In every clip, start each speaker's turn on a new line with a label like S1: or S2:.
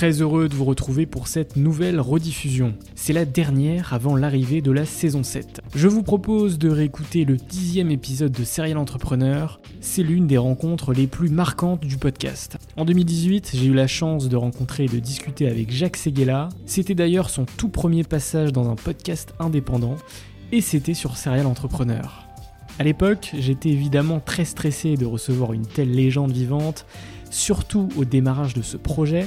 S1: Très heureux de vous retrouver pour cette nouvelle rediffusion. C'est la dernière avant l'arrivée de la saison 7. Je vous propose de réécouter le dixième épisode de Serial Entrepreneur. C'est l'une des rencontres les plus marquantes du podcast. En 2018, j'ai eu la chance de rencontrer et de discuter avec Jacques Seguela. C'était d'ailleurs son tout premier passage dans un podcast indépendant et c'était sur Serial Entrepreneur. À l'époque, j'étais évidemment très stressé de recevoir une telle légende vivante, surtout au démarrage de ce projet,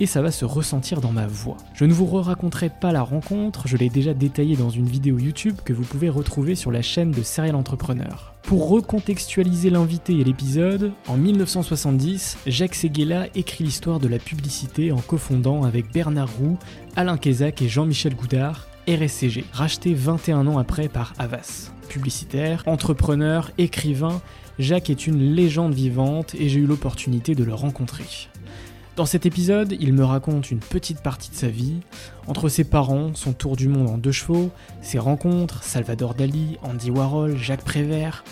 S1: et ça va se ressentir dans ma voix. Je ne vous raconterai pas la rencontre, je l'ai déjà détaillé dans une vidéo YouTube que vous pouvez retrouver sur la chaîne de Serial Entrepreneur. Pour recontextualiser l'invité et l'épisode, en 1970, Jacques Seguela écrit l'histoire de la publicité en cofondant avec Bernard Roux, Alain Kézac et Jean-Michel Goudard RSCG, racheté 21 ans après par Havas. Publicitaire, entrepreneur, écrivain, Jacques est une légende vivante et j'ai eu l'opportunité de le rencontrer. Dans cet épisode, il me raconte une petite partie de sa vie, entre ses parents, son tour du monde en deux chevaux, ses rencontres, Salvador Dali, Andy Warhol, Jacques Prévert,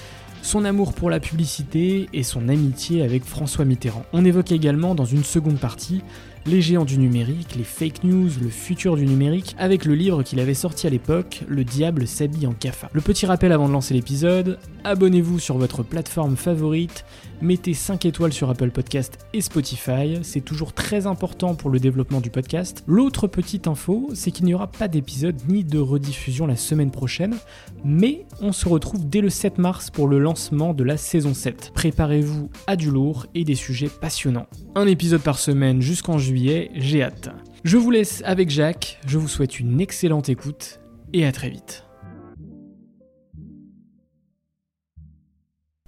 S1: son amour pour la publicité et son amitié avec François Mitterrand. On évoque également dans une seconde partie les géants du numérique, les fake news, le futur du numérique, avec le livre qu'il avait sorti à l'époque, Le diable s'habille en cafard. Le petit rappel avant de lancer l'épisode, abonnez-vous sur votre plateforme favorite, mettez 5 étoiles sur Apple Podcast et Spotify, c'est toujours très important pour le développement du podcast. L'autre petite info, c'est qu'il n'y aura pas d'épisode ni de rediffusion la semaine prochaine, mais on se retrouve dès le 7 mars pour le lancement de la saison 7. Préparez-vous à du lourd et des sujets passionnants. Un épisode par semaine jusqu'en juillet j'ai hâte. Je vous laisse avec Jacques, je vous souhaite une excellente écoute et à très vite.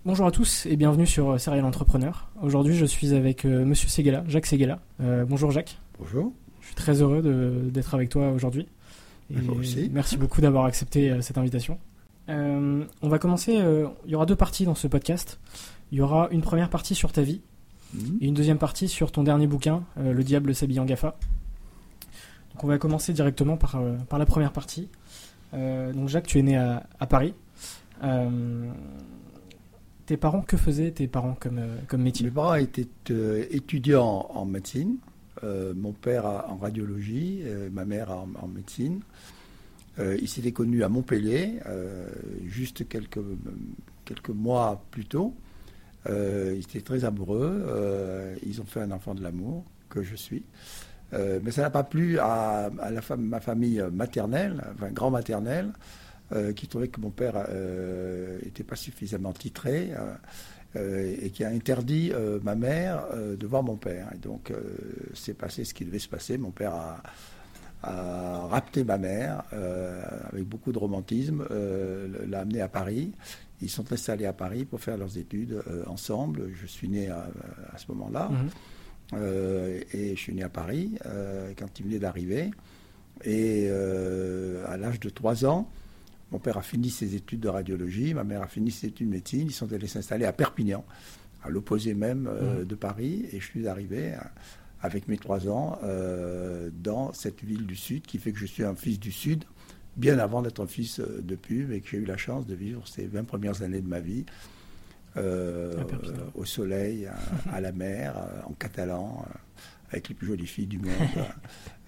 S1: Bonjour à tous et bienvenue sur Serial Entrepreneur. Aujourd'hui je suis avec euh, Monsieur Seguela, Jacques Seguela. Euh, bonjour Jacques.
S2: Bonjour.
S1: Je suis très heureux d'être avec toi aujourd'hui.
S2: Moi aussi.
S1: Merci beaucoup d'avoir accepté euh, cette invitation. on va commencer, il y aura deux parties dans ce podcast. Il y aura une première partie sur ta vie, et une deuxième partie sur ton dernier bouquin, euh, Le diable s'habille en GAFA. Donc on va commencer directement par, euh, par la première partie. Euh, donc Jacques, tu es né à, Paris. tes parents, que faisaient tes parents comme, comme métier?
S2: Mes parents étaient étudiants en médecine. mon père en radiologie, ma mère en, médecine. ils s'étaient connus à Montpellier, juste quelques, quelques mois plus tôt. Euh, ils étaient très amoureux. Euh, ils ont fait un enfant de l'amour, que je suis. Euh, mais ça n'a pas plu à, ma famille maternelle, enfin grand-maternelle, qui trouvait que mon père n'était pas suffisamment titré et qui a interdit ma mère de voir mon père. Et donc, c'est passé ce qui devait se passer. Mon père a, a rapté ma mère avec beaucoup de romantisme, l'a amenée à Paris. Ils sont installés à Paris pour faire leurs études ensemble. Je suis né à, ce moment-là. Mhm. et je suis né à Paris quand il venait d'arriver. Et à l'âge de 3 ans, mon père a fini ses études de radiologie, ma mère a fini ses études de médecine. Ils sont allés s'installer à Perpignan, à l'opposé même euh, mmh. de Paris. Et je suis arrivé euh, avec mes trois ans euh, dans cette ville du Sud, qui fait que je suis un fils du Sud, bien avant d'être fils de pub, et que j'ai eu la chance de vivre ces 20 premières années de ma vie. au soleil, à, la mer, en catalan, avec les plus jolies filles du monde,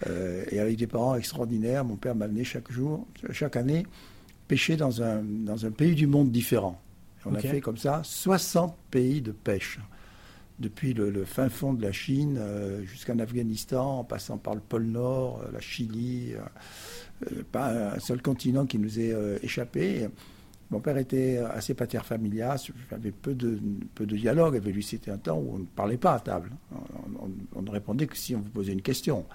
S2: et avec des parents extraordinaires. Mon père m'a amené chaque jour, chaque année, pêcher dans un, dans un pays du monde différent. on a fait comme ça 60 pays de pêche, depuis le, fin fond de la Chine euh, jusqu'en Afghanistan, en passant par le pôle Nord, euh, la Chili, euh, pas un seul continent qui nous ait échappé. Mon père était assez pater familias, avait peu de, peu de dialogue avec lui. C'était un temps où on ne parlait pas à table. On, ne répondait que si on vous posait une question.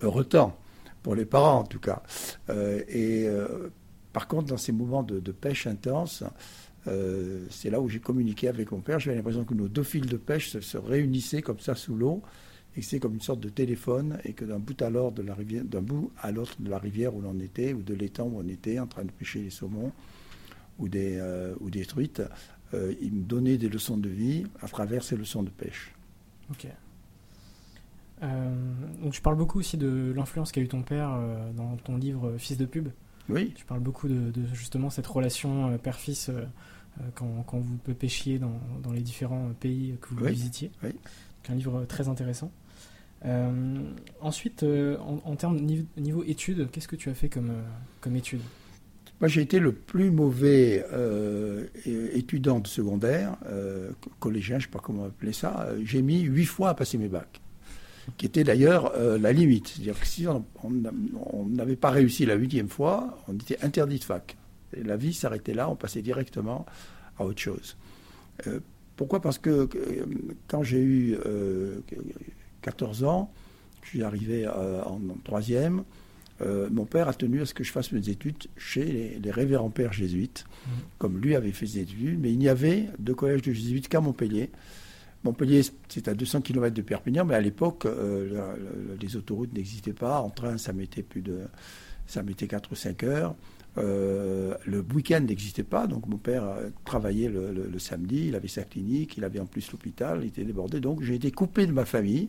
S2: Heureux temps, pour les parents en tout cas. et par contre, dans ces moments de, pêche intense, euh, c'est là où j'ai communiqué avec mon père. J'avais l'impression que nos deux fils de pêche se, réunissaient comme ça sous l'eau et que c'est comme une sorte de téléphone et que d'un bout à l'autre de la rivière, d'un bout à l'autre de la rivière où l'on était ou de l'étang où on était en train de pêcher les saumons ou des, euh, ou des truites, euh, il me donnait des leçons de vie à travers ces leçons de pêche.
S1: Ok. donc tu parles beaucoup aussi de l'influence qu'a eu ton père dans ton livre Fils de pub.
S2: Oui.
S1: Tu parles beaucoup de, justement cette relation euh, père-fils euh, euh, quand, quand, vous pêchiez dans, dans, les différents pays que vous visitiez.
S2: Oui.
S1: C'est un livre très intéressant. Ensuite, en, termes de niveau, études, qu'est-ce que tu as fait comme, comme études
S2: Moi, j'ai été le plus mauvais étudiant de secondaire, collégien, je ne sais pas comment appeler ça. J'ai mis huit fois à passer mes bacs qui était d'ailleurs euh, la limite. C'est-à-dire que si on n'avait pas réussi la huitième fois, on était interdit de fac. La vie s'arrêtait là, on passait directement à autre chose. Euh, pourquoi? Parce que quand j'ai eu 14 euh, ans, je suis arrivé en, troisième, mon père a tenu à ce que je fasse mes études chez les, les révérends pères jésuites, mmh. comme lui avait fait ses études, mais il n'y avait de collège de jésuites qu'à Montpellier. Montpellier, c'est à 200 km de Perpignan, mais à l'époque, euh, les autoroutes n'existaient pas. En train, ça mettait plus de, ça mettait 4 ou 5 heures. Euh, le week-end n'existait pas, donc mon père euh, travaillait le, samedi, il avait sa clinique, il avait en plus l'hôpital, il était débordé, donc j'ai été coupé de ma famille.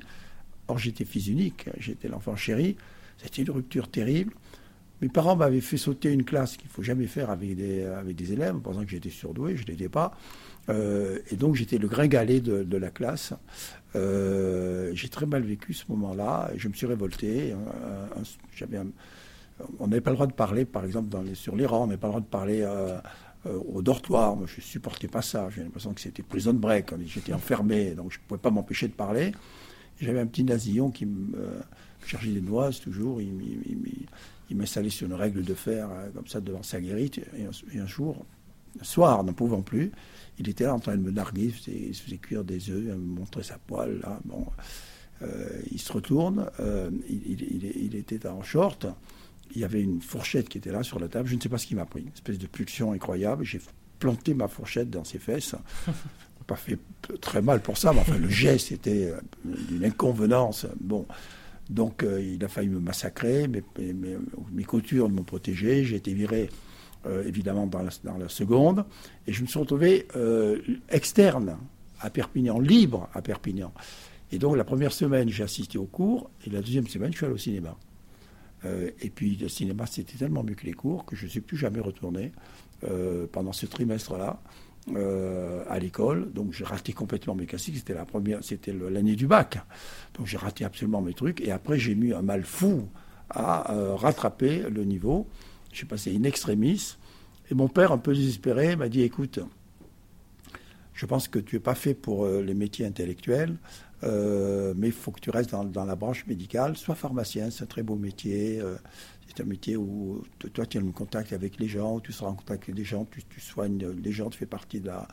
S2: Or j'étais fils unique, j'étais l'enfant chéri, c'était une rupture terrible. Mes parents m'avaient fait sauter une classe qu'il ne faut jamais faire avec des, élèves, pensant que j'étais surdoué, je ne l'étais pas. Euh, et donc j'étais le gringalet de, de la classe. Euh, j'ai très mal vécu ce moment-là. Je me suis révolté. Euh, on n'avait pas le droit de parler, par exemple, sur les rangs, on n'avait pas le droit de parler au dortoir. Moi, je ne supportais pas ça. J'ai l'impression que c'était prison break. J'étais enfermé, donc je ne pouvais pas m'empêcher de parler. J'avais un petit nasillon qui me cherchait des noises toujours. Il, il, m'installait sur une règle de fer, comme ça, devant sa guérite. Et un, jour, un soir, n'en pouvant plus, il était là en train de me narguer, il se faisait cuire des œufs, il me montrait sa poêle, là. Bon, euh, il se retourne, euh, il, était en short, il y avait une fourchette qui était là sur la table, je ne sais pas ce qui m'a pris, une espèce de pulsion incroyable, j'ai planté ma fourchette dans ses fesses. Pas fait très mal pour ça, mais enfin le geste était euh, d'une inconvenance. Bon, donc il a failli me massacrer, mais mes, coutures m'ont protégé, j'ai été viré euh, évidemment dans la, seconde, et je me suis retrouvé euh, externe à Perpignan, libre à Perpignan. Et donc la première semaine, j'ai assisté au cours, et la deuxième semaine, je suis allé au cinéma. Euh, et puis le cinéma, c'était tellement mieux que les cours que je ne suis plus jamais retourné pendant ce trimestre-là. À l'école, donc j'ai raté complètement mes classiques. C'était la première, c'était l'année du bac, donc j'ai raté absolument mes trucs. Et après, j'ai mis un mal fou à rattraper le niveau. J'ai passé in extremis. Et mon père, un peu désespéré, m'a dit écoute, je pense que tu n'es pas fait pour euh, les métiers intellectuels, euh, mais il faut que tu restes dans, la branche médicale. Sois pharmacien, c'est un très beau métier. Euh, c'est un métier où toi, tu es en contact avec les gens, tu seras en contact avec les gens, tu, soignes les gens, tu fais partie de la,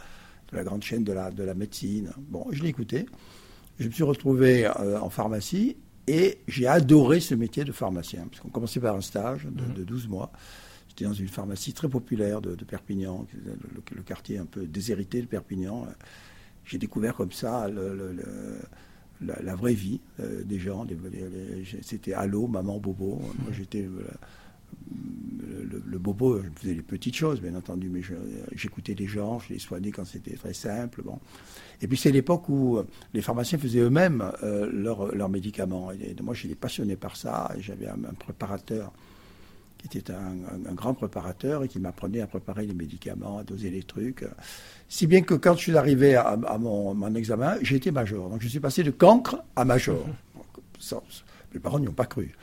S2: de la grande chaîne de la, de la médecine. Bon, je l'ai écouté. Je me suis retrouvé en pharmacie Et j'ai adoré ce métier de pharmacien, parce qu'on commençait par un stage de, 12 mhm. mois. J'étais dans une pharmacie très populaire de, Perpignan, le, quartier un peu déshérité de Perpignan. J'ai découvert comme ça la, vraie vie euh, des gens. C'était allô, maman, bobo. Moi, j'étais le, bobo, je faisais les petites choses, bien entendu, mais j'écoutais les gens, je les soignais quand c'était très simple. Bon. Et puis c'est l'époque où les pharmaciens faisaient eux-mêmes euh, leurs médicaments. Et moi, j'étais passionné par ça. J'avais un, préparateur qui était un, grand préparateur et qui m'apprenait à préparer les médicaments, à doser les trucs. Si bien que quand je suis arrivé à, mon, mon, examen, j'ai été major. Donc je suis passé de cancre à major. Mes parents n'y ont pas cru.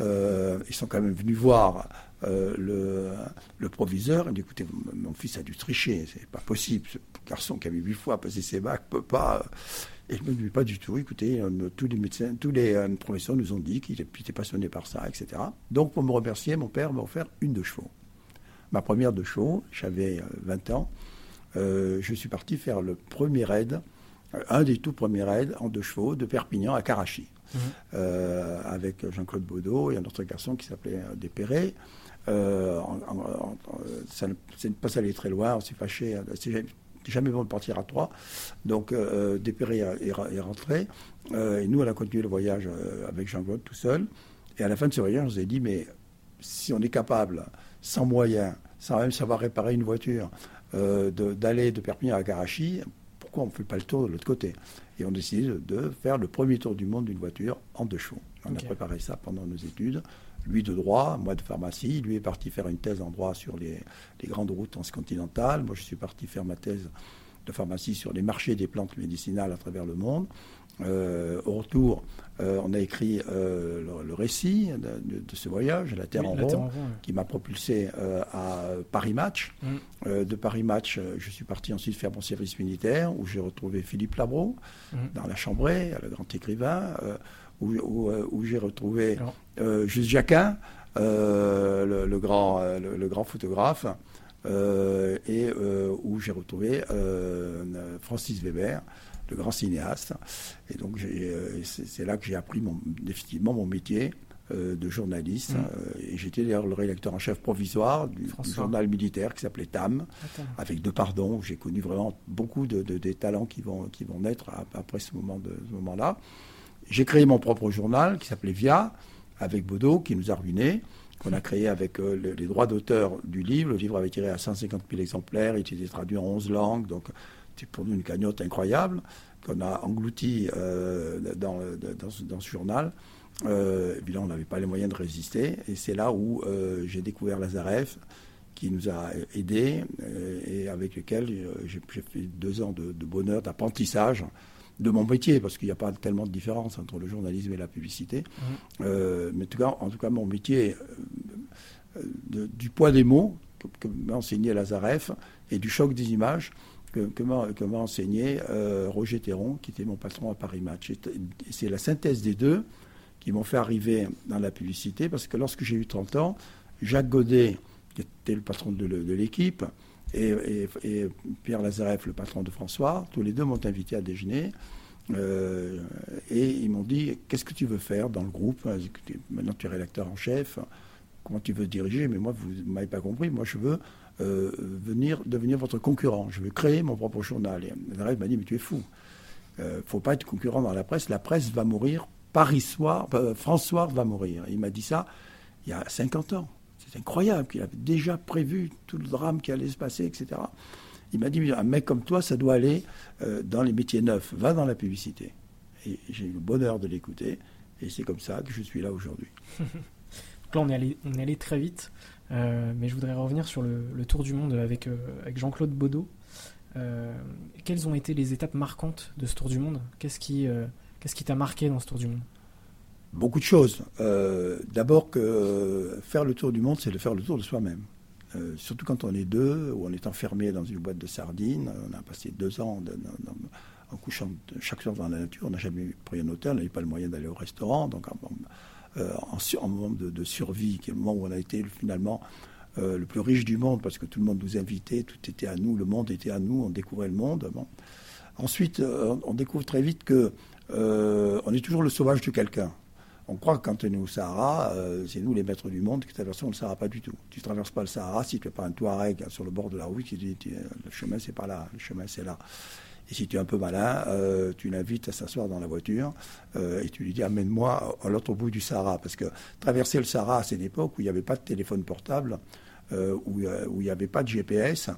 S2: Euh, ils sont quand même venus voir euh, le, le, proviseur. Il dit écoutez, mon fils a dû tricher, c'est pas possible. Ce garçon qui avait huit fois passé ses bacs peut pas. Et je me dis pas du tout. Écoutez, euh, tous les médecins, tous les professeurs nous ont dit qu'il était passionné par ça, etc. Donc, pour me remercier, mon père m'a offert une de chevaux. Ma première de chevaux, j'avais 20 ans. je suis parti faire le premier raid, un des tout premiers raids en deux chevaux de Perpignan à Karachi. Euh, avec Jean-Claude Baudot et un autre garçon qui s'appelait euh, Despéré. Euh, ça n'est pas allé très loin, on s'est fâché. Jamais bon de partir à trois. Donc euh, Despéré est, rentré. et nous, on a continué le voyage avec Jean-Claude tout seul. Et à la fin de ce voyage, on s'est dit, mais si on est capable, sans moyens, sans même savoir réparer une voiture, d'aller de, Perpignan à Karachi, pourquoi on ne fait pas le tour de l'autre côté? Et on décide de faire le premier tour du monde d'une voiture en deux chevaux. On a préparé ça pendant nos études. Lui de droit, moi de pharmacie. Lui est parti faire une thèse en droit sur les, grandes routes transcontinentales. Moi, je suis parti faire ma thèse de pharmacie sur les marchés des plantes médicinales à travers le monde. Euh, au retour, euh, on a écrit euh, le, récit de, ce voyage, La Terre en rond, qui m'a propulsé à Paris Match. Mm. de Paris Match, je suis parti ensuite faire mon service militaire, où j'ai retrouvé Philippe Labro, mm. dans la Chambrée, le grand écrivain, où, j'ai retrouvé Juste Jacquin, le, grand, le, grand photographe. et où j'ai retrouvé Francis Weber, le grand cinéaste. Et donc euh, c'est là que j'ai appris mon, définitivement mon métier. Euh, de journaliste. Mm. Euh, et j'étais d'ailleurs le rédacteur en chef provisoire du, journal militaire qui s'appelait TAM, avec deux pardons. J'ai connu vraiment beaucoup de, des talents qui vont, qui vont naître après ce moment-là. moment là J'ai créé mon propre journal qui s'appelait Via, avec Bodo, qui nous a ruinés qu'on a créé avec les droits d'auteur du livre. Le livre avait tiré à 150 000 exemplaires, il était traduit en 11 langues, donc c'est pour nous une cagnotte incroyable qu'on a englouti euh, dans, dans, ce journal. Euh, évidemment, on n'avait pas les moyens de résister. Et c'est là où euh, j'ai découvert Lazareff, qui nous a aidés et avec lequel j'ai fait deux ans de, bonheur, d'apprentissage de mon métier, parce qu'il n'y a pas tellement de différence entre le journalisme et la publicité. Mmh. mais en tout, cas, en tout cas, mon métier, du poids des mots que, m'a enseigné Lazareff et du choc des images, que, m'a enseigné euh, Roger Théron, qui était mon patron à Paris Match. C'est la synthèse des deux qui m'ont fait arriver dans la publicité, parce que lorsque j'ai eu 30 ans, Jacques Godet, qui était le patron de, l'équipe, et, Pierre Lazareff, le patron de François, tous les deux m'ont invité à déjeuner. Euh, et ils m'ont dit Qu'est-ce que tu veux faire dans le groupe? Maintenant, tu es rédacteur en chef. Comment tu veux diriger? Mais moi, vous ne m'avez pas compris. Moi, je veux euh, venir, devenir votre concurrent. Je veux créer mon propre journal. Et Nazareff m'a dit, mais tu es fou. Il euh, ne faut pas être concurrent dans la presse. La presse va mourir. Paris soir, euh, François va mourir. Il m'a dit ça il y a 50 ans. C'est incroyable qu'il avait déjà prévu tout le drame qui allait se passer, etc. Il m'a dit, un mec comme toi, ça doit aller dans les métiers neufs. Va dans la publicité. Et j'ai eu le bonheur de l'écouter. Et c'est comme ça que je suis là aujourd'hui.
S1: là, on est allé, très vite. Euh, mais je voudrais revenir sur le, tour du monde avec, euh, Jean-Claude Baudot. Euh, quelles ont été les étapes marquantes de ce tour du monde? Qu'est-ce qui t'a marqué dans ce tour du monde?
S2: Beaucoup de choses. D'abord que faire le tour du monde, c'est de faire le tour de soi-même. surtout quand on est deux, ou on est enfermé dans une boîte de sardines. On a passé deux ans en couchant chaque soir dans la nature. On n'a jamais pris un hôtel, on n'avait pas le moyen d'aller au restaurant. Donc euh, en, moment de, survie, qui est le moment où on a été finalement euh, le plus riche du monde, parce que tout le monde nous invitait, tout était à nous, le monde était à nous, on découvrait le monde. Ensuite, euh, on découvre très vite que on est toujours le sauvage de quelqu'un. On croit que quand on est au Sahara, euh, c'est nous les maîtres du monde qui traversons le Sahara, pas du tout. Tu ne traverses pas le Sahara si tu n'es pas un Touareg sur le bord de la route qui dit le chemin c'est pas là, le chemin c'est là. Et si tu es un peu malin, euh, tu l'invites à s'asseoir dans la voiture euh, et tu lui dis amène-moi à l'autre bout du Sahara. Parce que traverser le Sahara, c'est une époque où il n'y avait pas de téléphone portable, où il n'y avait pas de GPS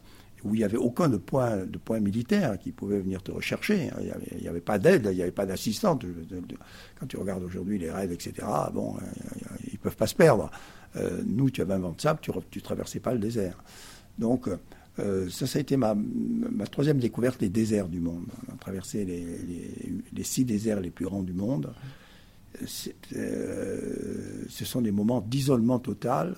S2: où il n'y avait aucun de point, de point militaire qui pouvait venir te rechercher. Il n'y avait, pas d'aide, il n'y avait pas d'assistante. Quand tu regardes aujourd'hui les raids, etc., bon, euh, ils ne peuvent pas se perdre. Euh, nous, tu avais un vent de sable, tu ne traversais pas le désert. Donc, euh, ça, ça a été ma, ma, troisième découverte des déserts du monde. On a traversé les, les, six déserts les plus grands du monde. ce sont des moments d'isolement total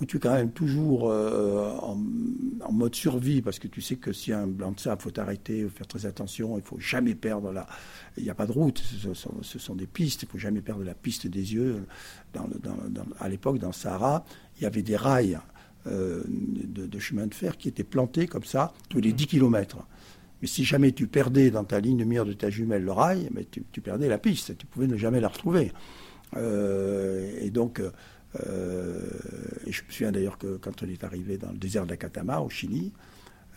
S2: où tu es quand même toujours euh, en, mode survie, parce que tu sais que a un blanc de sable, il faut t'arrêter, il faut faire très attention, il faut jamais perdre la... Il n'y a pas de route, ce sont, des pistes, il faut jamais perdre la piste des yeux. Dans à l'époque, dans le Sahara, il y avait des rails euh, de, chemin de fer qui étaient plantés comme ça tous les 10 km. Mais si jamais tu perdais dans ta ligne de mire de ta jumelle le rail, mais tu, perdais la piste, tu pouvais ne jamais la retrouver. Euh, et donc, et je me souviens d'ailleurs que quand on est arrivé dans le désert d'Akatama, au Chili,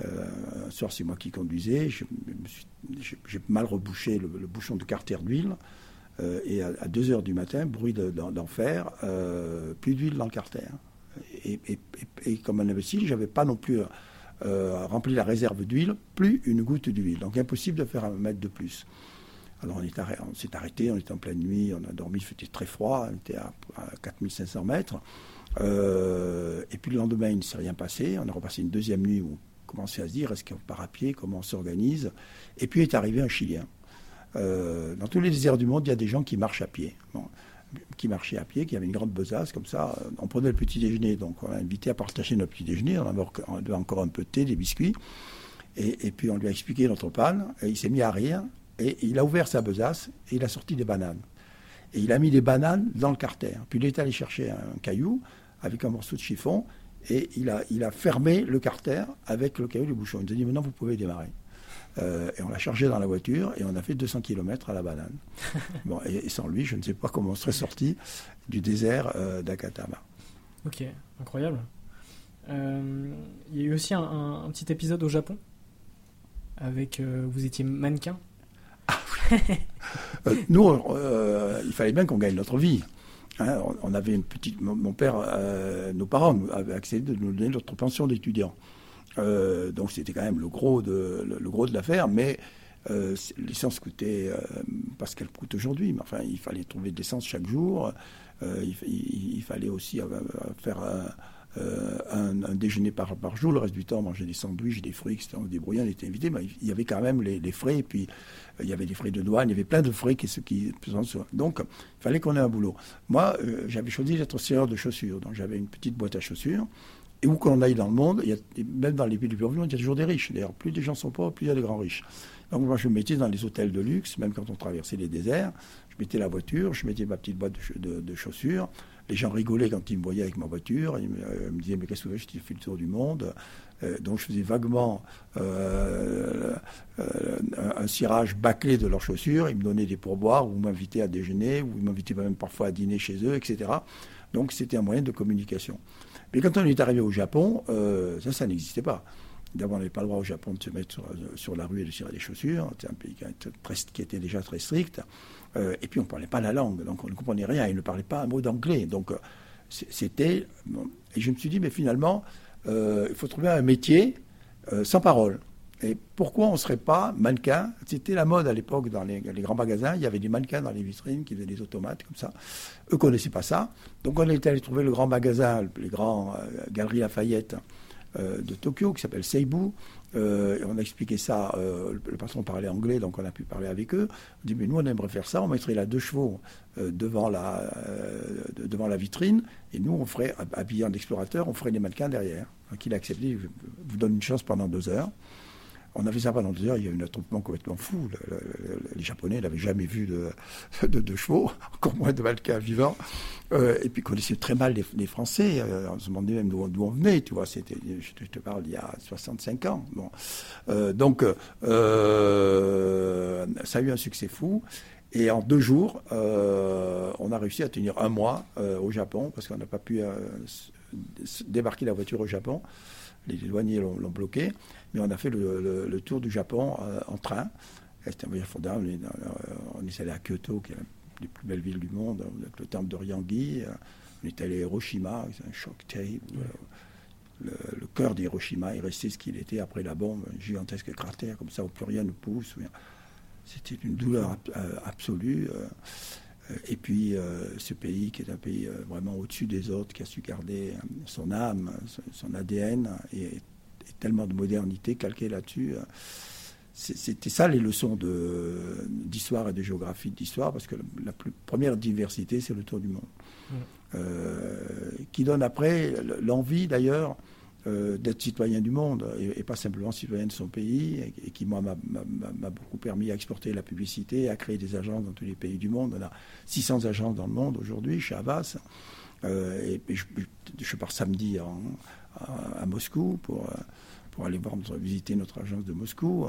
S2: euh, un soir, c'est moi qui conduisais. J'ai mal rebouché le, bouchon de carter d'huile. Euh, et à, 2 heures du matin, bruit d'enfer, plus d'huile dans le carter. Et, et, comme un imbécile, je n'avais pas non plus rempli la réserve d'huile, plus une goutte d'huile. Donc impossible de faire un mètre de plus. Alors on s'est arrêté, on était en pleine nuit, on a dormi, il faisait très froid, on était à, 4500 mètres. Euh, et puis le lendemain, il ne s'est rien passé. On a repassé une deuxième nuit où on commençait à se dire est-ce qu'on part à pied, comment on s'organise? Et puis est arrivé un Chilien. Euh, dans tous les déserts du monde, il y a des gens qui marchent à pied. qui marchaient à pied, qui avaient une grande besace, comme ça. On prenait le petit déjeuner, donc on l'a invité à partager notre petit déjeuner. On avait encore un peu de thé, des biscuits. Et, et puis on lui a expliqué notre panne, et il s'est mis à rire. Et il a ouvert sa besace et il a sorti des bananes. Et il a mis les bananes dans le carter. Puis il est allé chercher un caillou avec un morceau de chiffon et il a, il a fermé le carter avec le caillou du bouchon. Il nous a dit maintenant vous pouvez démarrer. Euh, et on l'a chargé dans la voiture et on a fait 200 km à la banane. bon, et, sans lui, je ne sais pas comment on serait sorti du désert euh, d'Akatama.
S1: Ok, incroyable. Euh, il y a eu aussi un, petit épisode au Japon avec vous étiez mannequin
S2: Euh, nous, euh, il fallait bien qu'on gagne notre vie. Hein. on avait une petite. Mon, père, euh, nos parents avaient accédé de nous donner notre pension d'étudiant. donc c'était quand même le gros de, le, gros de l'affaire, mais l'essence coûtait, parce qu'elle coûte aujourd'hui, mais enfin, il fallait trouver de l'essence chaque jour. Il, il, fallait aussi faire euh, un, déjeuner par, jour. Le reste du temps, on mangeait des sandwichs, des fruits, etc. On se débrouillait, on était invité. Mais il y avait quand même les, frais. Et puis, euh, il y avait des frais de douane. Il y avait plein de frais qui, qui Donc, il fallait qu'on ait un boulot. Moi, euh, j'avais choisi d'être serreur de chaussures. Donc, j'avais une petite boîte à chaussures. Et où qu'on aille dans le monde, il y a, même dans les pays du plus il y a toujours des riches. D'ailleurs, plus les gens sont pauvres, plus il y a des grands riches. Donc moi, je me mettais dans les hôtels de luxe, même quand on traversait les déserts. Je mettais la voiture, je mettais ma petite boîte de chaussures. Les gens rigolaient quand ils me voyaient avec ma voiture. Ils me, euh, disaient Mais qu'est-ce que tu fais Je fait le tour du monde. Euh, donc je faisais vaguement euh, un cirage bâclé de leurs chaussures. Ils me donnaient des pourboires ou m'invitaient à déjeuner ou ils m'invitaient même parfois à dîner chez eux, etc. Donc c'était un moyen de communication. Mais quand on est arrivé au Japon, ça, ça n'existait pas. D'abord, on n'avait pas le droit au Japon de se mettre sur, la rue et de tirer des chaussures. C'était un pays qui était déjà très strict. Euh, et puis on ne parlait pas la langue, donc on ne comprenait rien. Il ne parlait pas un mot d'anglais. Donc euh, c'était. et je me suis dit, mais finalement, euh, il faut trouver un métier sans parole. Et pourquoi on ne serait pas mannequin? C'était la mode à l'époque dans les, grands magasins. Il y avait des mannequins dans les vitrines qui faisaient des automates comme ça. Eux ne connaissaient pas ça. Donc on était allé trouver le grand magasin, les grands Galeries Lafayette de Tokyo qui s'appelle Seibu. Euh, on a expliqué ça, euh, le patron parlait anglais, donc on a pu parler avec eux. On dit, mais nous, on aimerait faire ça, on mettrait là deux chevaux euh, devant, la, devant la vitrine, et nous, on ferait, habillé en explorateur, on ferait des mannequins derrière. Donc il a accepté, je vous donne une chance pendant deux heures. On avait ça pendant deux heures, il y a eu un attroupement complètement fou. les Japonais n'avaient jamais vu de, chevaux, encore moins de Valka vivant. Euh, et puis connaissaient très mal les, Français. Euh, on se demandait même d'où on venait, tu vois. Je te parle, il y a 65 ans. Euh, donc, ça a eu un succès fou. Et en deux jours, on a réussi à tenir un mois au Japon, parce qu'on n'a pas pu débarquer la voiture au Japon. Les douaniers l'ont bloqué. Mais on a fait le, tour du Japon euh, en train. C'était un voyage formidable. On est allé à Kyoto, qui est la plus belles villes du monde, avec le temple de Ryangi. On est allé à Hiroshima, c'est un choc terrible. Le, cœur d'Hiroshima est resté ce qu'il était après la bombe, un gigantesque cratère, comme ça, où plus rien ne pousse. C'était une douleur euh, absolue. Euh, et puis, ce pays qui est un pays vraiment au-dessus des autres, qui a su garder son âme, son ADN, et tellement de modernité calquée là-dessus. C'était ça les leçons d'histoire et de géographie d'histoire, parce que la, plus, première diversité, c'est le tour du monde. Euh, qui donne après l'envie d'ailleurs euh, d'être citoyen du monde et, pas simplement citoyen de son pays, et, qui, moi, m'a beaucoup permis à exporter la publicité, à créer des agences dans tous les pays du monde. On a 600 agences dans le monde aujourd'hui, chez Havas. Euh, et, je, je, pars samedi à, Moscou pour pour aller voir, visiter notre agence de Moscou.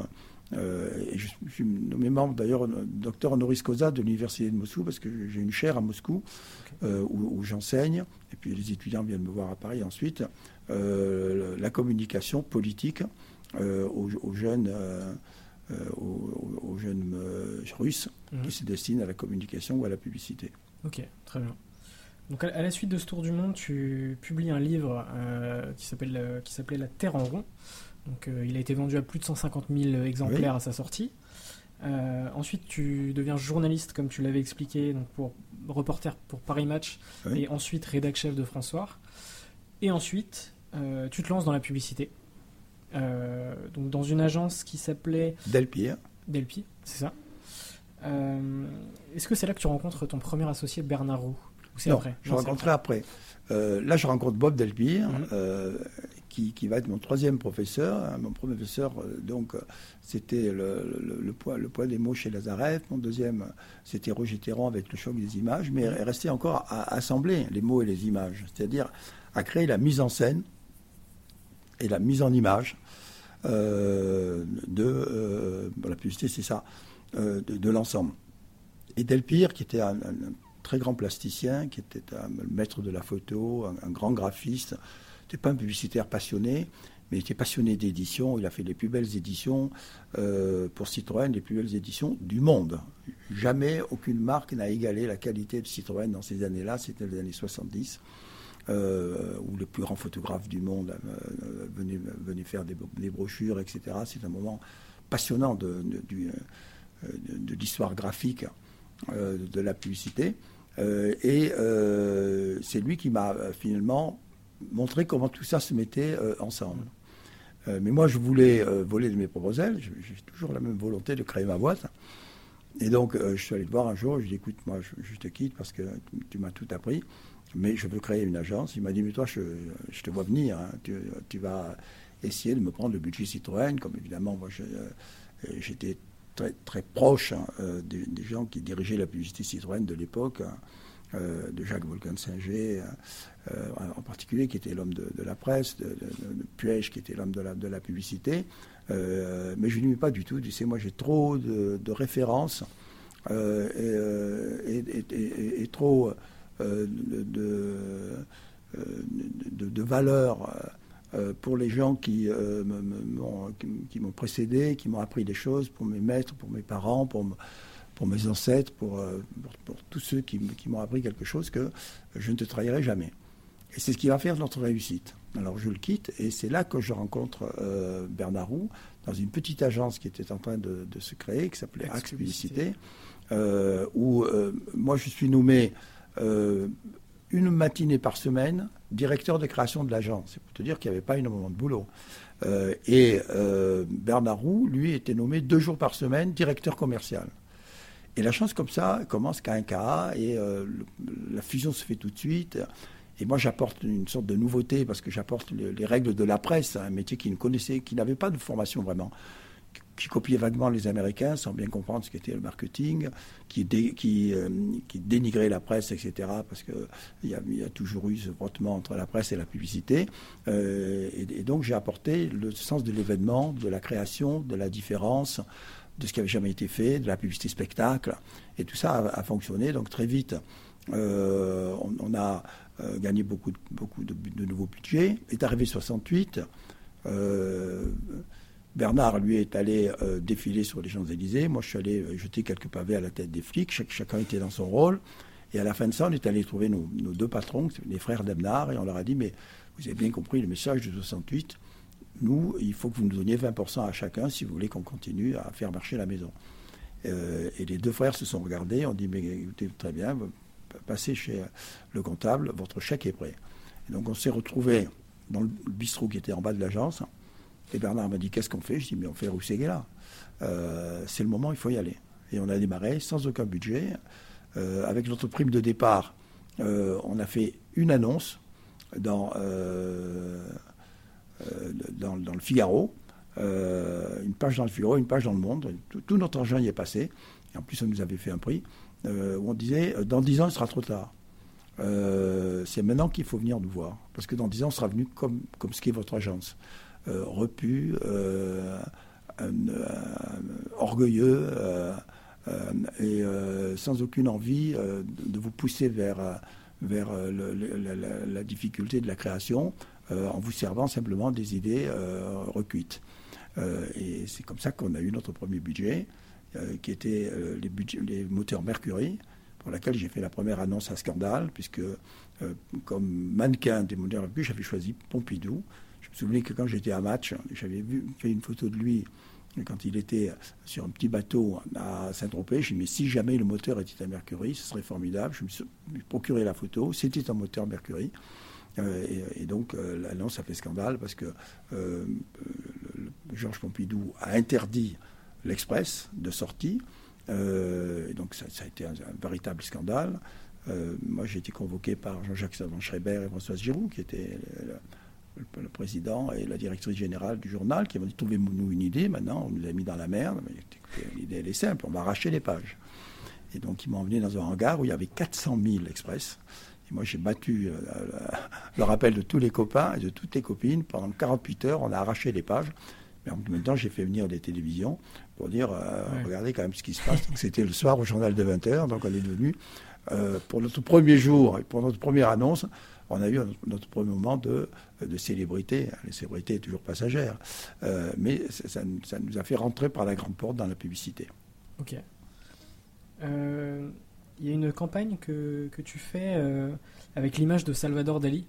S2: Euh, et je, suis nommé membre d'ailleurs, docteur honoris causa de l'université de Moscou, parce que j'ai une chaire à Moscou euh, où, j'enseigne. Et puis les étudiants viennent me voir à Paris ensuite. Euh, la communication politique aux, jeunes. aux, jeunes russes qui mhm. se destinent à la communication ou à la publicité.
S1: Ok, très bien. Donc à la suite de ce tour du monde, tu publies un livre euh, qui s'appelle euh, qui s'appelait La Terre en rond. Donc euh, il a été vendu à plus de 150 000 exemplaires à sa sortie. ensuite, tu deviens journaliste, comme tu l'avais expliqué, donc pour reporter pour Paris Match, et ensuite rédac chef de François. Et ensuite, tu te lances dans la publicité. donc dans une agence qui s'appelait
S2: Delpire.
S1: Delpire, c'est ça. Est-ce que c'est là que tu rencontres ton premier associé Bernard Roux?
S2: Non, Je rencontrerai après. Euh, là, je rencontre Bob Delpire, mhm. euh, qui, qui, va être mon troisième professeur. Hein, mon premier professeur, euh, donc, c'était le, le, poids, le poids des mots chez Lazareff. Mon deuxième, c'était Roger Théron avec le choc des images, mais mhm. restait encore à assembler les mots et les images, c'est-à-dire à créer la mise en scène et la mise en image de la publicité, c'est ça, de, l'ensemble. Et Delpire, qui était un très grand plasticien, qui était un maître de la photo, un, grand graphiste. n'était pas un publicitaire passionné, mais il était passionné d'édition. Il a fait les plus belles éditions euh, pour Citroën, les plus belles éditions du monde. Jamais aucune marque n'a égalé la qualité de Citroën dans ces années-là. C'était les années 70. Euh, où les plus grands photographes du monde euh, venaient, faire des, brochures, etc. C'est un moment passionnant de, de l'histoire graphique de la publicité. Euh, et euh, c'est lui qui m'a euh, finalement montré comment tout ça se mettait ensemble. mais moi, je voulais voler de mes propres ailes. J'ai toujours la même volonté de créer ma boîte. Et donc, je suis allé le voir un jour. Je lui ai dit écoute, moi, je, te quitte parce que tu, m'as tout appris. Mais je veux créer une agence. Il m'a dit mais toi, je, te vois venir. Hein. Tu, vas essayer de me prendre le budget Citroën. Comme évidemment, moi, j'étais très, très proche hein, euh, des, gens qui dirigeaient la publicité Citroën de l'époque, hein, euh, de Jacques Volcan-Singer euh, en particulier, qui était l'homme de, la presse, de, de, qui était l'homme de la, de la publicité. mais je n'y pas du tout. Tu sais, moi j'ai trop de, références et, trop de, de, valeurs euh, pour les gens qui euh, m'ont précédé, qui m'ont appris des choses, pour mes maîtres, pour mes parents, pour, pour mes ancêtres, pour, euh, pour, tous ceux qui, qui m'ont appris quelque chose que je ne te trahirai jamais. Et c'est ce qui va faire notre réussite. Alors je le quitte et c'est là que je rencontre Bernard Roux dans une petite agence qui était en train de, de se créer, qui s'appelait Axe Publicité, où moi je suis nommé une matinée par semaine directeur de création de l'agence. C'est pour te dire qu'il n'y avait pas énormément de boulot. Euh, et euh, Bernard Roux, lui, était nommé deux jours par semaine directeur commercial. Et la chance comme ça commence qu'à un cas, et euh, la fusion se fait tout de suite. Et moi, j'apporte une sorte de nouveauté parce que j'apporte les, règles de la presse, un métier qui ne connaissait, qui n'avait pas de formation vraiment. Qui copiait vaguement les Américains sans bien comprendre ce qu'était le marketing, qui, euh, dénigrait la presse, etc. Parce qu'il y, a, toujours eu ce frottement entre la presse et la publicité. Euh, et, donc j'ai apporté le sens de l'événement, de la création, de la différence, de ce qui avait jamais été fait, de la publicité spectacle. Et tout ça a, fonctionné. Donc très vite, euh, on, a gagné beaucoup, beaucoup de, de, nouveaux budgets. Est arrivé 68. Bernard, lui, est allé euh, défiler sur les Champs-Élysées. Moi, je suis allé euh, jeter quelques pavés à la tête des flics. chacun était dans son rôle. Et à la fin de ça, on est allé trouver nos, deux patrons, les frères Bernard, et on leur a dit, mais vous avez bien compris le message de 68. Nous, il faut que vous nous donniez 20% à chacun si vous voulez qu'on continue à faire marcher la maison. Euh, et les deux frères se sont regardés, ont dit, mais écoutez, très bien, passez chez le comptable, votre chèque est prêt. Et donc on s'est retrouvés dans le bistrot qui était en bas de l'agence. Et Bernard m'a dit Qu'est-ce qu'on fait? Je dis Mais on fait Rousséguet Euh, c'est le moment, il faut y aller. Et on a démarré sans aucun budget. Euh, avec notre prime de départ, euh, on a fait une annonce dans, dans, le Figaro, une page dans le Figaro, une page dans le Monde. Tout, notre argent y est passé. Et en plus, on nous avait fait un prix où on disait Dans dix ans, il sera trop tard. C'est maintenant qu'il faut venir nous voir. Parce que dans dix ans, on sera venu comme, comme ce qu'est votre agence. Euh, repu, euh, euh, orgueilleux et sans aucune envie de vous pousser vers, vers la, difficulté de la création en vous servant simplement des idées recuites. et c'est comme ça qu'on a eu notre premier budget, qui était les, les, moteurs Mercury, pour laquelle j'ai fait la première annonce à scandale, puisque comme mannequin des moteurs Mercury, j'avais choisi Pompidou, me souviens que quand j'étais à match, j'avais fait une photo de lui quand il était sur un petit bateau à Saint-Tropez. J'ai dit, mais si jamais le moteur était à Mercury, ce serait formidable. Je me suis procuré la photo. C'était un moteur Mercury. Euh, et, donc, euh, l'annonce a fait scandale parce que euh, Georges Pompidou a interdit l'Express de sortie. Et donc, ça, a été un, véritable scandale. moi, j'ai été convoqué par Jean-Jacques Savant-Schreiber et Françoise Giroud, qui étaient le, président et la directrice générale du journal qui m'ont dit trouvez-nous une idée maintenant, on nous a mis dans la merde. L'idée elle est simple, on va arracher les pages. Et donc ils m'ont emmené dans un hangar où il y avait 400 000 express. Et moi j'ai battu euh, le rappel de tous les copains et de toutes les copines. Pendant 48 heures, on a arraché les pages. Mais en même temps, j'ai fait venir des télévisions pour dire euh, regardez quand même ce qui se passe. C'était le soir au journal de 20h, donc on est devenu, euh, pour notre premier jour et pour notre première annonce, on a eu notre premier moment de, de célébrité. Les célébrités toujours passagères. Euh, mais ça, nous a fait rentrer par la grande porte dans la publicité.
S1: Ok. Euh, il y a une campagne que, que tu fais avec l'image de Salvador Dali?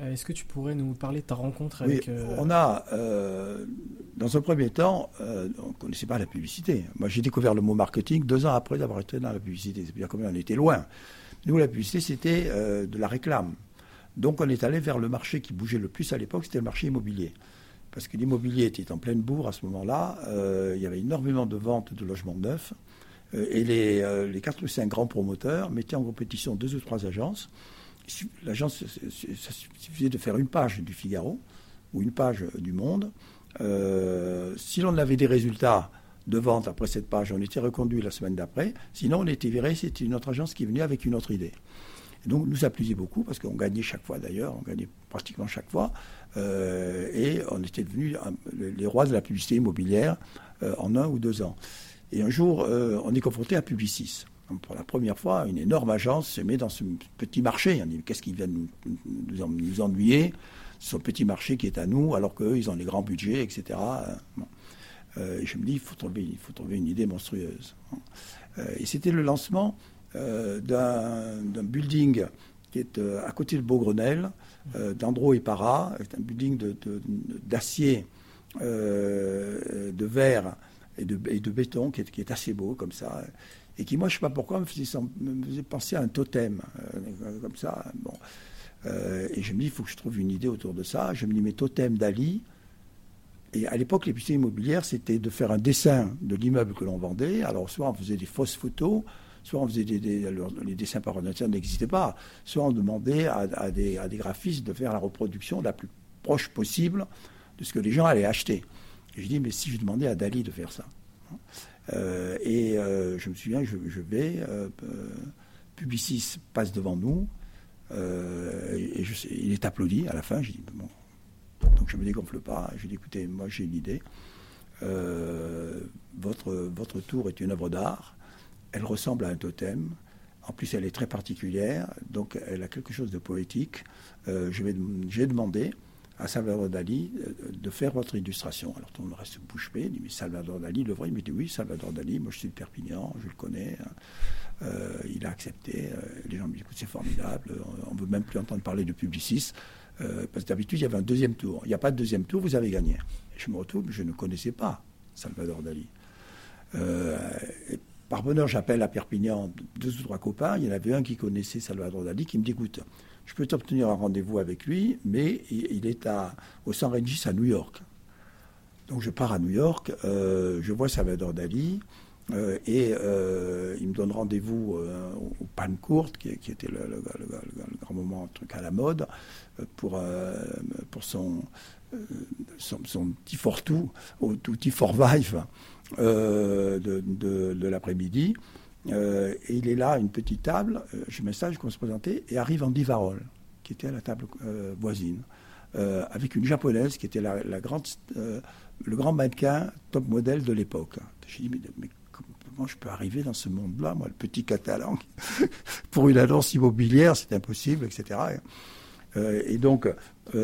S1: Est-ce que tu pourrais nous parler de ta rencontre avec...
S2: Oui, on a, dans un premier temps, on ne connaissait pas la publicité. Moi, j'ai découvert le mot marketing deux ans après d'avoir été dans la publicité. C'est bien combien on était loin. Nous, la publicité, c'était euh, de la réclame. Donc on est allé vers le marché qui bougeait le plus à l'époque, c'était le marché immobilier. Parce que l'immobilier était en pleine bourre à ce moment-là. Euh, il y avait énormément de ventes de logements neufs. Euh, et les, les 4 ou 5 grands promoteurs mettaient en compétition deux ou trois agences. L'agence, ça suffisait de faire une page du Figaro ou une page du Monde. si l'on avait des résultats de vente après cette page. On était reconduit la semaine d'après. Sinon, on était viré. C'était une autre agence qui venait avec une autre idée. donc, nous a beaucoup parce qu'on gagnait chaque fois d'ailleurs. On gagnait pratiquement chaque fois. Euh, et on était devenus les rois de la publicité immobilière euh, en un ou deux ans. Et un jour, euh, on est confronté à Publicis. Pour la première fois, une énorme agence se met dans ce petit marché. On dit qu'est-ce qui vient nous, nous, ennuyer Ce petit marché qui est à nous, alors qu'eux, ils ont les grands budgets, etc. Euh, je me dis, il faut trouver, il faut trouver une idée monstrueuse. Euh, et c'était le lancement euh, d'un building qui est à côté de Beaugrenelle, d'Andro et Para, un building d'acier, de, de, verre et de, et de béton qui est, qui est, assez beau comme ça et qui, moi, je ne sais pas pourquoi, me faisait, penser à un totem, comme ça. Bon. et je me dis, il faut que je trouve une idée autour de ça. Je me dis, mais totem d'Ali, et à l'époque, les publicités immobilières, c'était de faire un dessin de l'immeuble que l'on vendait. Alors, soit on faisait des fausses photos, soit on faisait des, les dessins par ordinateur n'existaient pas, soit on demandait à, des, à, des, graphistes de faire la reproduction la plus proche possible de ce que les gens allaient acheter. Et je dis, mais si je demandais à Dali de faire ça Et je me souviens, je, je vais, Publicis passe devant nous, et il est applaudi à la fin. Je dis, bon, donc je ne me dégonfle pas. Je dis, écoutez, moi j'ai une idée. votre, votre tour est une œuvre d'art. Elle ressemble à un totem. En plus, elle est très particulière, donc elle a quelque chose de poétique. Euh, j'ai demandé à Salvador Dali euh, de faire votre illustration. Alors tout le monde reste bouche bée, il dit mais Salvador Dali le vrai Il me dit oui, Salvador Dali, moi je suis de Perpignan, je le connais. Hein. Euh, il a accepté. les gens me disent c'est formidable, on ne veut même plus entendre parler de Publicis. parce que d'habitude, il y avait un deuxième tour. Il n'y a pas de deuxième tour, vous avez gagné. je me retrouve, je ne connaissais pas Salvador Dali. Par bonheur, j'appelle à Perpignan deux ou trois copains. Il y en avait un qui connaissait Salvador Dali qui me dit écoute, je peux t'obtenir un rendez-vous avec lui, mais il est à, au San Regis à New York. Donc je pars à New York, euh, je vois Salvador Dali. Euh, et euh, il me donne rendez-vous au Pan Court, qui, était le, grand moment truc à la mode, pour, pour son, son, petit fortou, tout petit forvive euh, de, l'après-midi. Euh, et il est là, à une petite table, euh, je m'installe, je commence à se présenter, et arrive Andy Varol, qui était à la table voisine, avec une japonaise qui était la, grande, le grand mannequin top modèle de l'époque. Je dis, mais, comment je peux arriver dans ce monde-là, moi, le petit catalan, pour une annonce immobilière, c'est impossible, etc. et donc,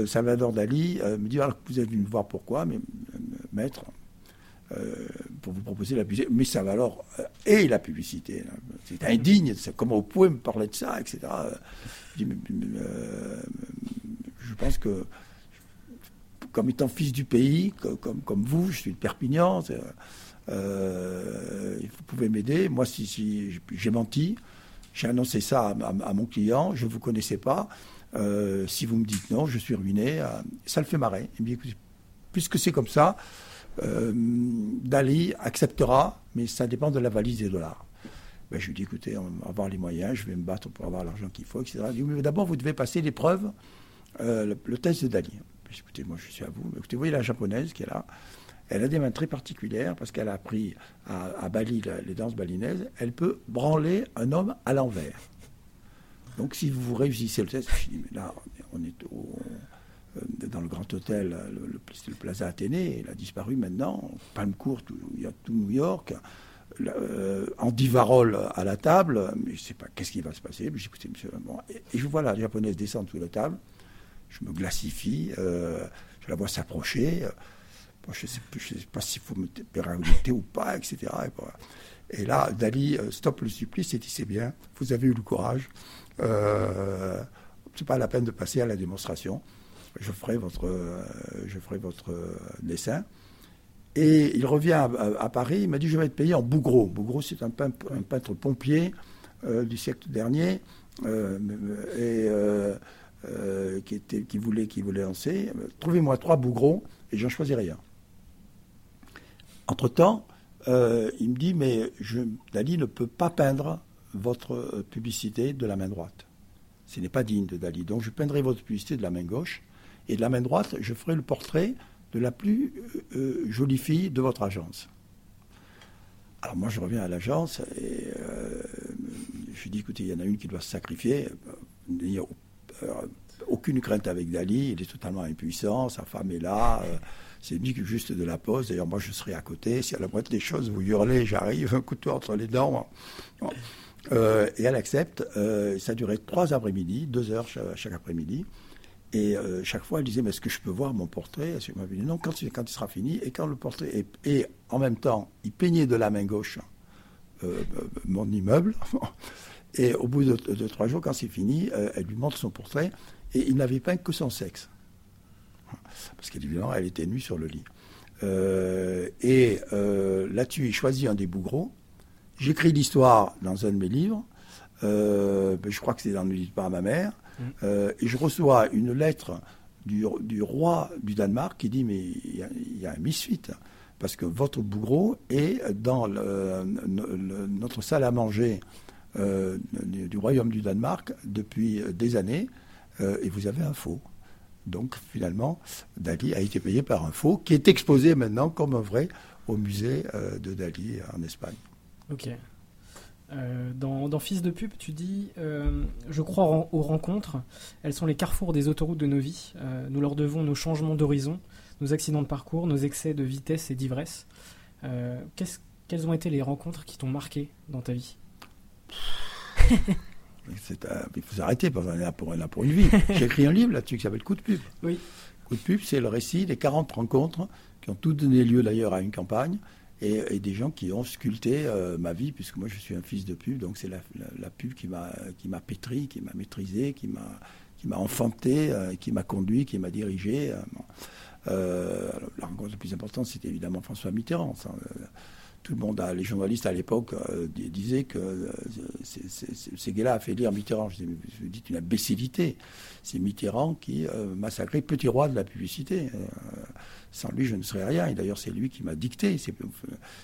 S2: Salvador Dali me dit, alors, vous êtes venu me voir pourquoi, mais maître, euh, pour vous proposer la publicité. Mais ça va alors. Euh, et la publicité. C'est indigne. Comment vous pouvez me parler de ça, etc. Je, euh, je pense que, comme étant fils du pays, comme, vous, je suis de Perpignan. vous pouvez m'aider. Moi, si j'ai menti, j'ai annoncé ça à, mon client, je ne vous connaissais pas. si vous me dites non, je suis ruiné. ça le fait marrer. Il me dit, puisque c'est comme ça, euh, Dali acceptera, mais ça dépend de la valise des dollars. Ben, je lui dis, écoutez, on va avoir les moyens, je vais me battre pour avoir l'argent qu'il faut, etc. mais d'abord, vous devez passer l'épreuve, euh, le, test de Dali. Ben, écoutez, moi, je suis à vous. écoutez, vous voyez la japonaise qui est là. Elle a des mains très particulières parce qu'elle a appris à, Bali les danses balinaises. Elle peut branler un homme à l'envers. Donc, si vous réussissez le test, je dis, mais là, on est au, dans le grand hôtel, le, le, Plaza Athénée, il a disparu maintenant, Palm Court, il y a tout New York. Euh, Andy Varol à la table, mais je ne sais pas qu'est-ce qui va se passer. J'ai écouté monsieur. et, je vois la japonaise descendre sous la table, je me glassifie, euh, je la vois s'approcher. je ne sais, sais, pas s'il faut me pérenniser ou pas, etc. Et, là, Dali stoppe le supplice et dit C'est bien, vous avez eu le courage. Euh, c'est pas la peine de passer à la démonstration je ferai votre, euh, euh, dessin. Et il revient à, Paris, il m'a dit je vais être payé en Bougreau. Bougreau, c'est un, peintre, pompier euh, du siècle dernier et qui, voulait, qui voulait lancer. Trouvez-moi trois Bougreaux et j'en choisis rien. Entre-temps, il me dit mais Dali ne peut pas peindre votre publicité de la main droite. Ce n'est pas digne de Dali. Donc je peindrai votre publicité de la main gauche et de la main droite, je ferai le portrait de la plus euh, euh, jolie fille de votre agence. Alors moi, je reviens à l'agence et euh, je dis, écoutez, il y en a une qui doit se sacrifier. Il n'y a aucune crainte avec Dali, il est totalement impuissant, sa femme est là, c'est lui juste de la pose. D'ailleurs, moi, je serai à côté. Si à la moitié des choses, vous hurlez, j'arrive, un couteau entre les dents. et elle accepte. ça a duré trois après-midi, deux heures chaque après-midi. Et euh, chaque fois, elle disait, mais est-ce que je peux voir mon portrait? M'avait dit, non, quand, quand il sera fini. Et quand le portrait... Est, et en même temps, il peignait de la main gauche euh, euh, mon immeuble. et au bout de, trois jours, quand c'est fini, elle lui montre son portrait. Et il n'avait peint que son sexe. Parce qu'évidemment, elle était nue sur le lit. et là-dessus, il choisit un des bougreaux. J'écris l'histoire dans un de mes livres. Ben, je crois que c'est dans le livre par ma mère. Euh, et je reçois une lettre du, roi du Danemark qui dit Mais il y, a un misfit, parce que votre bougreau est dans notre salle à manger euh, du, royaume du Danemark depuis des années, euh, et vous avez un faux. Donc finalement, Dali a été payé par un faux qui est exposé maintenant comme un vrai au musée de Dali en Espagne.
S1: Ok. Euh, dans, Fils de pub, tu dis Je crois aux rencontres. Elles sont les carrefours des autoroutes de nos vies. nous leur devons nos changements d'horizon, nos accidents de parcours, nos excès de vitesse et d'ivresse. quelles ont été les rencontres qui t'ont marqué dans ta vie?
S2: Il faut s'arrêter, parce qu'on est là pour, pour une vie. J'ai écrit un livre là-dessus qui s'appelle Coup de pub.
S1: Oui.
S2: Coup de pub, c'est le récit des 40 rencontres qui ont toutes donné lieu d'ailleurs à une campagne et, des gens qui ont sculpté euh, ma vie, puisque moi je suis un fils de pub, donc c'est la, pub qui m'a qui pétri, qui m'a maîtrisé, qui m'a qui m'a enfanté, euh, qui m'a conduit, qui m'a dirigé. Euh, la rencontre la plus importante, c'était évidemment François Mitterrand tout le monde, les journalistes à l'époque euh, disaient que euh, gars-là a fait lire Mitterrand. Je dis, une imbécilité. C'est Mitterrand qui euh, massacrait Petit Roi de la publicité. sans lui, je ne serais rien. Et d'ailleurs, c'est lui qui m'a dicté.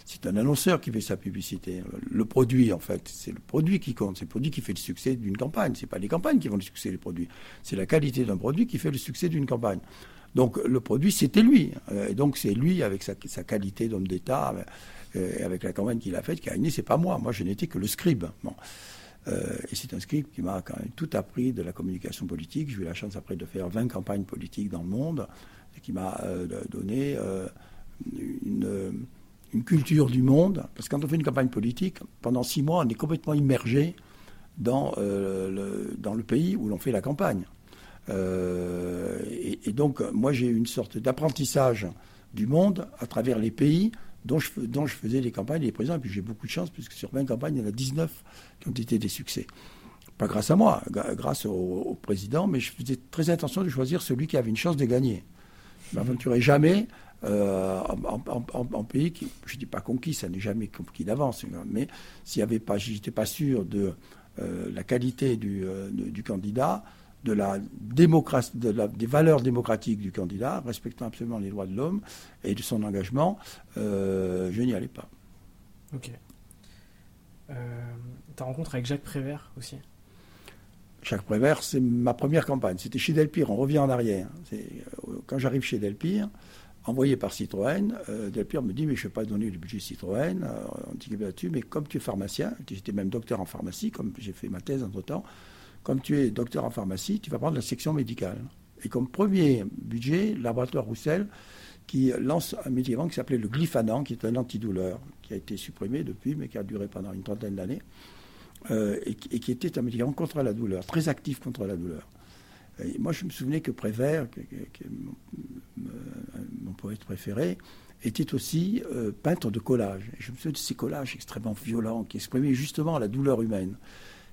S2: C'est un annonceur qui fait sa publicité. Le produit, en fait, c'est le produit qui compte. C'est le produit qui fait le succès d'une campagne. C'est pas les campagnes qui font le succès des produits. C'est la qualité d'un produit qui fait le succès d'une campagne. Donc le produit, c'était lui. Et donc c'est lui, avec sa qualité d'homme d'État, euh, avec la campagne qu'il a faite, qui a gagné, c'est pas moi. Moi, je n'étais que le scribe. Euh, et c'est un scribe qui m'a quand même tout appris de la communication politique. J'ai eu la chance après de faire 20 campagnes politiques dans le monde, et qui m'a euh, donné une, une, culture du monde. Parce que quand on fait une campagne politique, pendant six mois, on est complètement immergé dans, le, dans le pays où l'on fait la campagne. Et, et, donc, moi, j'ai eu une sorte d'apprentissage du monde à travers les pays dont je, faisais les campagnes, les présidents. Et puis j'ai beaucoup de chance, puisque sur 20 campagnes, il y en a 19 qui ont été des succès. Pas grâce à moi, grâce au, président, mais je faisais très attention de choisir celui qui avait une chance de gagner. Je ne m'aventurais jamais euh, en, pays qui, je ne dis pas conquis, ça n'est jamais conquis d'avance, mais s'il n'y avait pas, j'étais pas sûr de euh, la qualité du, euh, du candidat, de la démocratie, de la, des valeurs démocratiques du candidat, respectant absolument les droits de l'homme et de son engagement, euh, je n'y allais pas.
S1: Ok. Euh, ta rencontre avec Jacques Prévert aussi?
S2: Jacques Prévert, c'est ma première campagne. C'était chez Delpire, on revient en arrière. Euh, quand j'arrive chez Delpire, envoyé par Citroën, Delpire me dit Mais je ne vais pas donner le budget Citroën, on dit là-dessus, mais comme tu es pharmacien, j'étais même docteur en pharmacie, comme j'ai fait ma thèse entre temps, comme tu es docteur en pharmacie, tu vas prendre la section médicale. Et comme premier budget, laboratoire Roussel, qui lance un médicament qui s'appelait le glyphanan, qui est un antidouleur, qui a été supprimé depuis, mais qui a duré pendant une trentaine d'années, euh, et, qui était un médicament contre la douleur, très actif contre la douleur. Moi, je me souvenais que Prévert, est mon, poète préféré, était aussi euh, peintre de collage. Et je me souviens de ces collages extrêmement violents qui exprimaient justement la douleur humaine.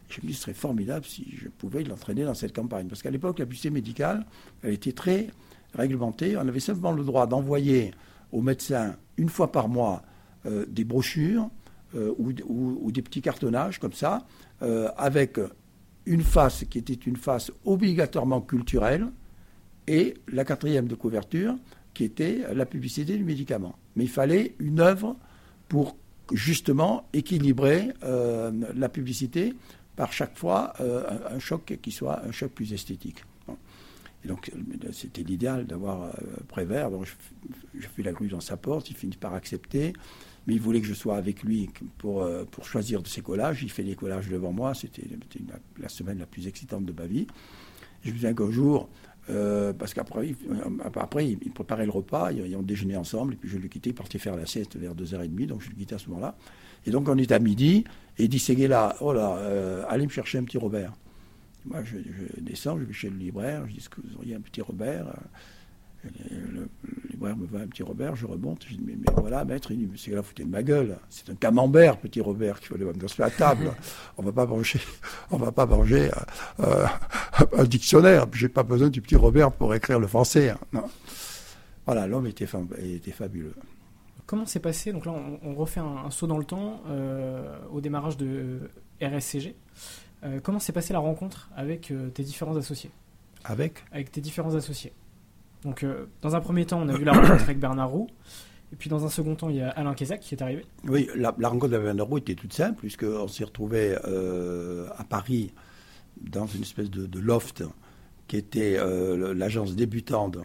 S2: Je me dis, ce serait formidable si je pouvais l'entraîner dans cette campagne. Parce qu'à l'époque, la publicité médicale, elle était très réglementée. On avait simplement le droit d'envoyer aux médecins, une fois par mois, euh, des brochures euh, ou, des petits cartonnages comme ça, euh, avec une face qui était une face obligatoirement culturelle et la quatrième de couverture qui était la publicité du médicament. Mais il fallait une œuvre pour justement équilibrer la publicité par chaque fois euh, un, choc qui soit un choc plus esthétique. Et donc c'était l'idéal d'avoir euh, Prévert. Donc je, fais la grue dans sa porte, il finit par accepter, mais il voulait que je sois avec lui pour, euh, pour choisir de ses collages. Il fait des collages devant moi, c'était la, semaine la plus excitante de ma vie. Je me souviens qu'un jour, parce qu'après après, il préparait le repas, ils, ont déjeuné ensemble, et puis je le quittais, il partait faire la sieste vers 2h30, donc je le quittais à ce moment-là. Et donc on est à midi, et dit Seguela, oh là, euh, allez me chercher un petit Robert. Moi je, descends, je vais chez le libraire, je dis que vous auriez un petit Robert? Le, libraire me va un petit Robert, je remonte, je dis Mais, voilà, maître, il dit Seguela, foutez de ma gueule, c'est un camembert, petit Robert, qu'il faut aller sur la table. on va pas on va pas manger euh, un dictionnaire, j'ai pas besoin du petit Robert pour écrire le français. Hein. Voilà, l'homme était fabuleux.
S1: Comment s'est passé Donc là, on, refait un, saut dans le temps euh, au démarrage de RSCG. Euh, comment s'est passée la rencontre avec euh, tes différents associés?
S2: Avec?
S1: Avec tes différents associés. Donc, dans un premier temps, on a vu la rencontre avec Bernard Roux. Et puis, dans un second temps, il y a Alain Kézac qui est arrivé.
S2: Oui, la, rencontre avec Bernard Roux était toute simple, puisqu'on s'est retrouvé à Paris dans une espèce de, loft qui était l'agence débutante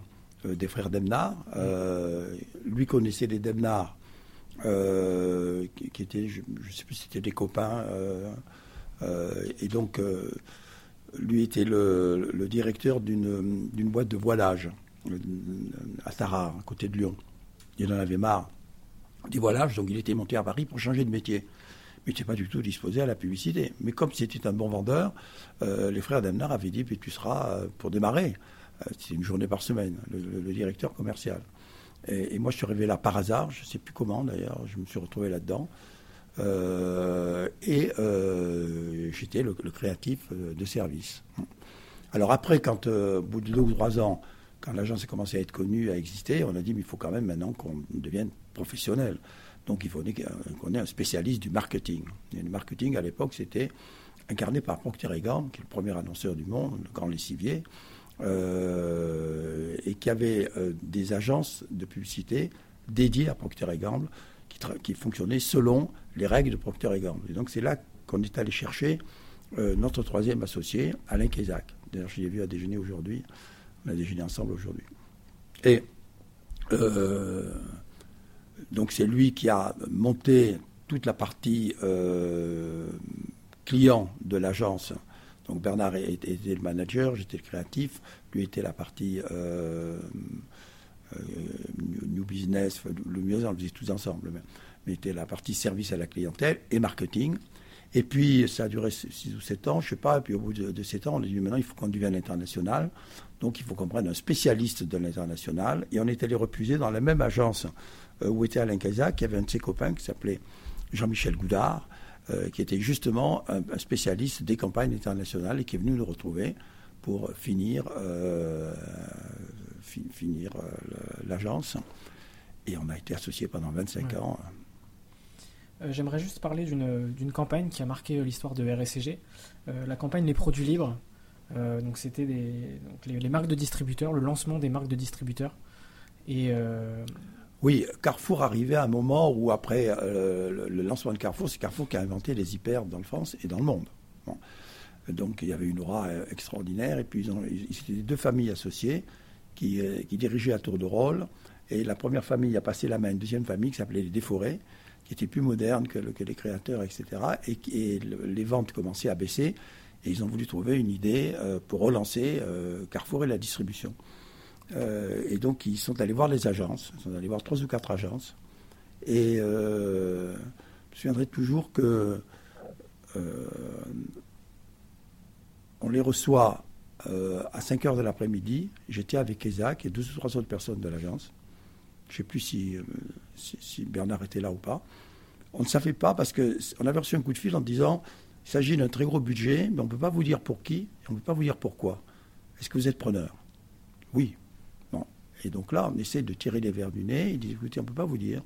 S2: des frères Demnard. lui connaissait les Demnard, qui, étaient, je ne sais plus si c'était des copains. et donc, lui était le, directeur d'une boîte de voilage à Tarare, à côté de Lyon. Il en avait marre des voilages, donc il était monté à Paris pour changer de métier. Mais il n'était pas du tout disposé à la publicité. Mais comme c'était un bon vendeur, euh, les frères Demnar avaient dit tu seras euh, pour démarrer. Euh, c'est une journée par semaine, le, directeur commercial. Et, moi, je suis arrivé là par hasard, je ne sais plus comment d'ailleurs, je me suis retrouvé là-dedans. et j'étais le, créatif de service. Alors après, quand au bout de deux ou trois ans, quand l'agence a commencé à être connue, à exister, on a dit mais il faut quand même maintenant qu'on devienne professionnel. Donc il faut qu'on ait un spécialiste du marketing. Et le marketing à l'époque c'était incarné par Procter Gamble, qui est le premier annonceur du monde, le grand lessivier, euh, et qui avait euh, des agences de publicité dédiées à Procter Gamble, qui, fonctionnaient selon les règles de Procter Gamble. Et donc c'est là qu'on est allé chercher euh, notre troisième associé, Alain Kézac. D'ailleurs, je l'ai vu à déjeuner aujourd'hui. On a déjeuné ensemble aujourd'hui. Et donc c'est lui qui a monté toute la partie client de l'agence. Donc Bernard était, le manager, j'étais le créatif, lui était la partie euh, new business, le mieux on le faisait tous ensemble, mais, mais était la partie service à la clientèle et marketing. Et puis, ça a duré 6 ou 7 ans, je sais pas. Et puis, au bout de, 7 ans, on a dit maintenant, il faut qu'on devienne international. Donc, il faut qu'on prenne un spécialiste de l'international. Et on est allé refuser dans la même agence euh, où était Alain Casac, qui avait un de ses copains qui s'appelait Jean-Michel Goudard, euh, qui était justement un, spécialiste des campagnes internationales et qui est venu nous retrouver pour finir, euh, finir l'agence. Et on a été associés pendant 25 ans.
S1: Euh, j'aimerais juste parler d'une campagne qui a marqué l'histoire de RSCG, euh, la campagne Les produits libres. Euh, donc c'était les, les, marques de distributeurs, le lancement des marques de distributeurs. Et
S2: oui, Carrefour arrivait à un moment où après le, lancement de Carrefour, c'est Carrefour qui a inventé les hyper dans le France et dans le monde. Donc il y avait une aura extraordinaire et puis ils, deux familles associées qui, qui, dirigeaient à tour de rôle. Et la première famille a passé la main à une deuxième famille qui s'appelait les Déforés qui était plus moderne que, les créateurs, etc. Et, les ventes commençaient à baisser. Et ils ont voulu trouver une idée euh, pour relancer euh, Carrefour et la distribution. Euh, et donc, ils sont allés voir les agences. Ils sont allés voir trois ou quatre agences. Et je me souviendrai toujours que on les reçoit à 5 heures de l'après-midi. J'étais avec Isaac et deux ou trois autres personnes de l'agence. Je ne sais plus si, si, Bernard était là ou pas. On ne savait pas parce qu'on avait reçu un coup de fil en disant il s'agit d'un très gros budget, mais on ne peut pas vous dire pour qui, et on ne peut pas vous dire pourquoi. Est-ce que vous êtes preneur? Oui. Et donc là, on essaie de tirer les verres du nez. Il dit écoutez, on ne peut pas vous dire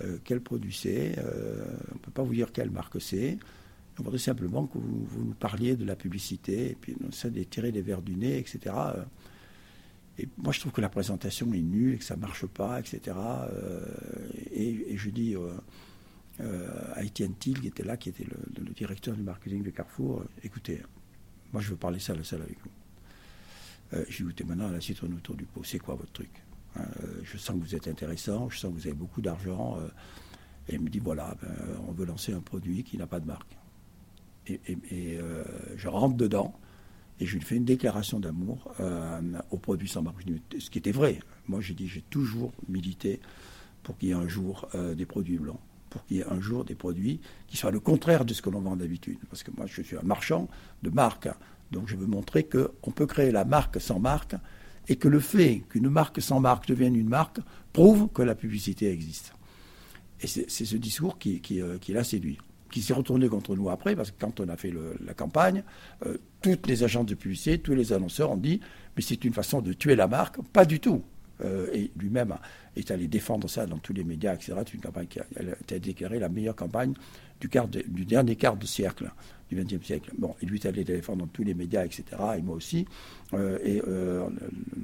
S2: euh, quel produit c'est, euh, on ne peut pas vous dire quelle marque c'est. On voudrait simplement que vous, nous parliez de la publicité, et puis on essaie de tirer les verres du nez, etc. Et moi, je trouve que la présentation est nulle et que ça ne marche pas, etc. Euh, et, je dis à Étienne Thiel, qui était là, qui était le, directeur du marketing de Carrefour, écoutez, moi, je veux parler seul à seul avec vous. Je lui écoutez, maintenant, la citronne autour du pot, c'est quoi votre truc hein, Je sens que vous êtes intéressant, je sens que vous avez beaucoup d'argent. et il me dit, voilà, ben, on veut lancer un produit qui n'a pas de marque. Et, et je rentre dedans. Et je lui fais une déclaration d'amour euh, aux produits sans marque. Ce qui était vrai. Moi, j'ai dit, j'ai toujours milité pour qu'il y ait un jour euh, des produits blancs, pour qu'il y ait un jour des produits qui soient le contraire de ce que l'on vend d'habitude. Parce que moi, je suis un marchand de marque. Donc, je veux montrer qu'on peut créer la marque sans marque et que le fait qu'une marque sans marque devienne une marque prouve que la publicité existe. Et c'est ce discours euh, qui l'a séduit qui s'est retourné contre nous après, parce que quand on a fait la campagne, euh, toutes les agences de publicité, tous les annonceurs ont dit mais c'est une façon de tuer la marque. Pas du tout. Euh, et lui-même est allé défendre ça dans tous les médias, etc. C'est une campagne qui a, été déclarée la meilleure campagne du, du dernier quart de siècle, du XXe siècle. Bon, il lui allé défendre dans tous les médias, etc. Et moi aussi. Euh, et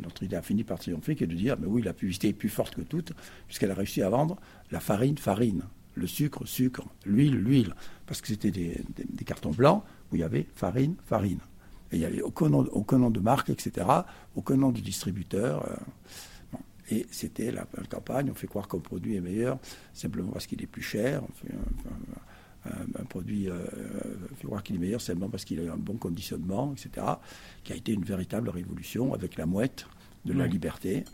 S2: notre idée a fini par triompher, qui est de dire mais oui, la publicité est plus forte que toute, puisqu'elle a réussi à vendre la farine, farine le sucre, sucre, l'huile, l'huile, parce que c'était des, cartons blancs où il y avait farine, farine. Il n'y avait aucun nom, aucun nom, de marque, etc., aucun nom de distributeur. Et c'était la, campagne, on fait croire qu'un produit est meilleur simplement parce qu'il est plus cher. Un, produit euh, fait croire qu'il est meilleur simplement parce qu'il a un bon conditionnement, etc., qui a été une véritable révolution avec la mouette de la liberté.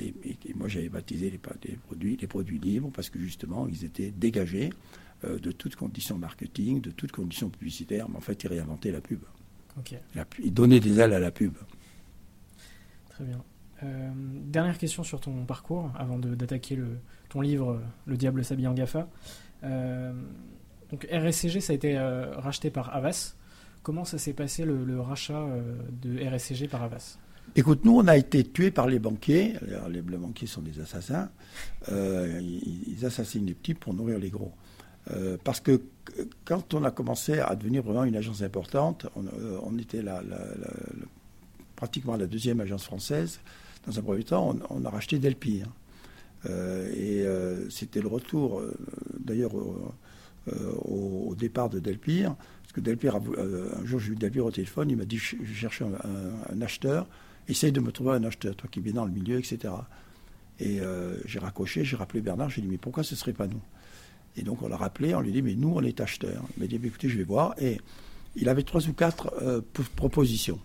S2: Et, moi, j'avais baptisé les, produits les produits libres parce que justement, ils étaient dégagés euh, de toute condition marketing, de toute condition publicitaire. Mais en fait, ils réinventaient la pub. ils donnaient des ailes à la pub.
S1: Très bien. Euh, dernière question sur ton parcours, avant d'attaquer ton livre Le diable s'habille en GAFA. Euh, donc RSCG, ça a été euh, racheté par Avas. Comment ça s'est passé le, rachat de RSCG par Avas
S2: Écoute, nous, on a été tués par les banquiers. les, banquiers sont des assassins. ils, assassinent les petits pour nourrir les gros. parce que quand on a commencé à devenir vraiment une agence importante, on, était pratiquement la deuxième agence française dans un premier temps, on, a racheté Delpire. Euh, et euh, c'était le retour, euh, d'ailleurs, au, départ de Delpire. Parce que Delpire, un jour, j'ai eu Delpire au téléphone, il m'a dit Je cherche un, acheteur, essaye de me trouver un acheteur, toi qui es dans le milieu, etc. Et j'ai raccroché, j'ai rappelé Bernard, j'ai dit Mais pourquoi ce ne serait pas nous? Et donc, on l'a rappelé, on lui dit Mais nous, on est acheteur. Il m'a dit Écoutez, je vais voir. Et il avait trois ou quatre propositions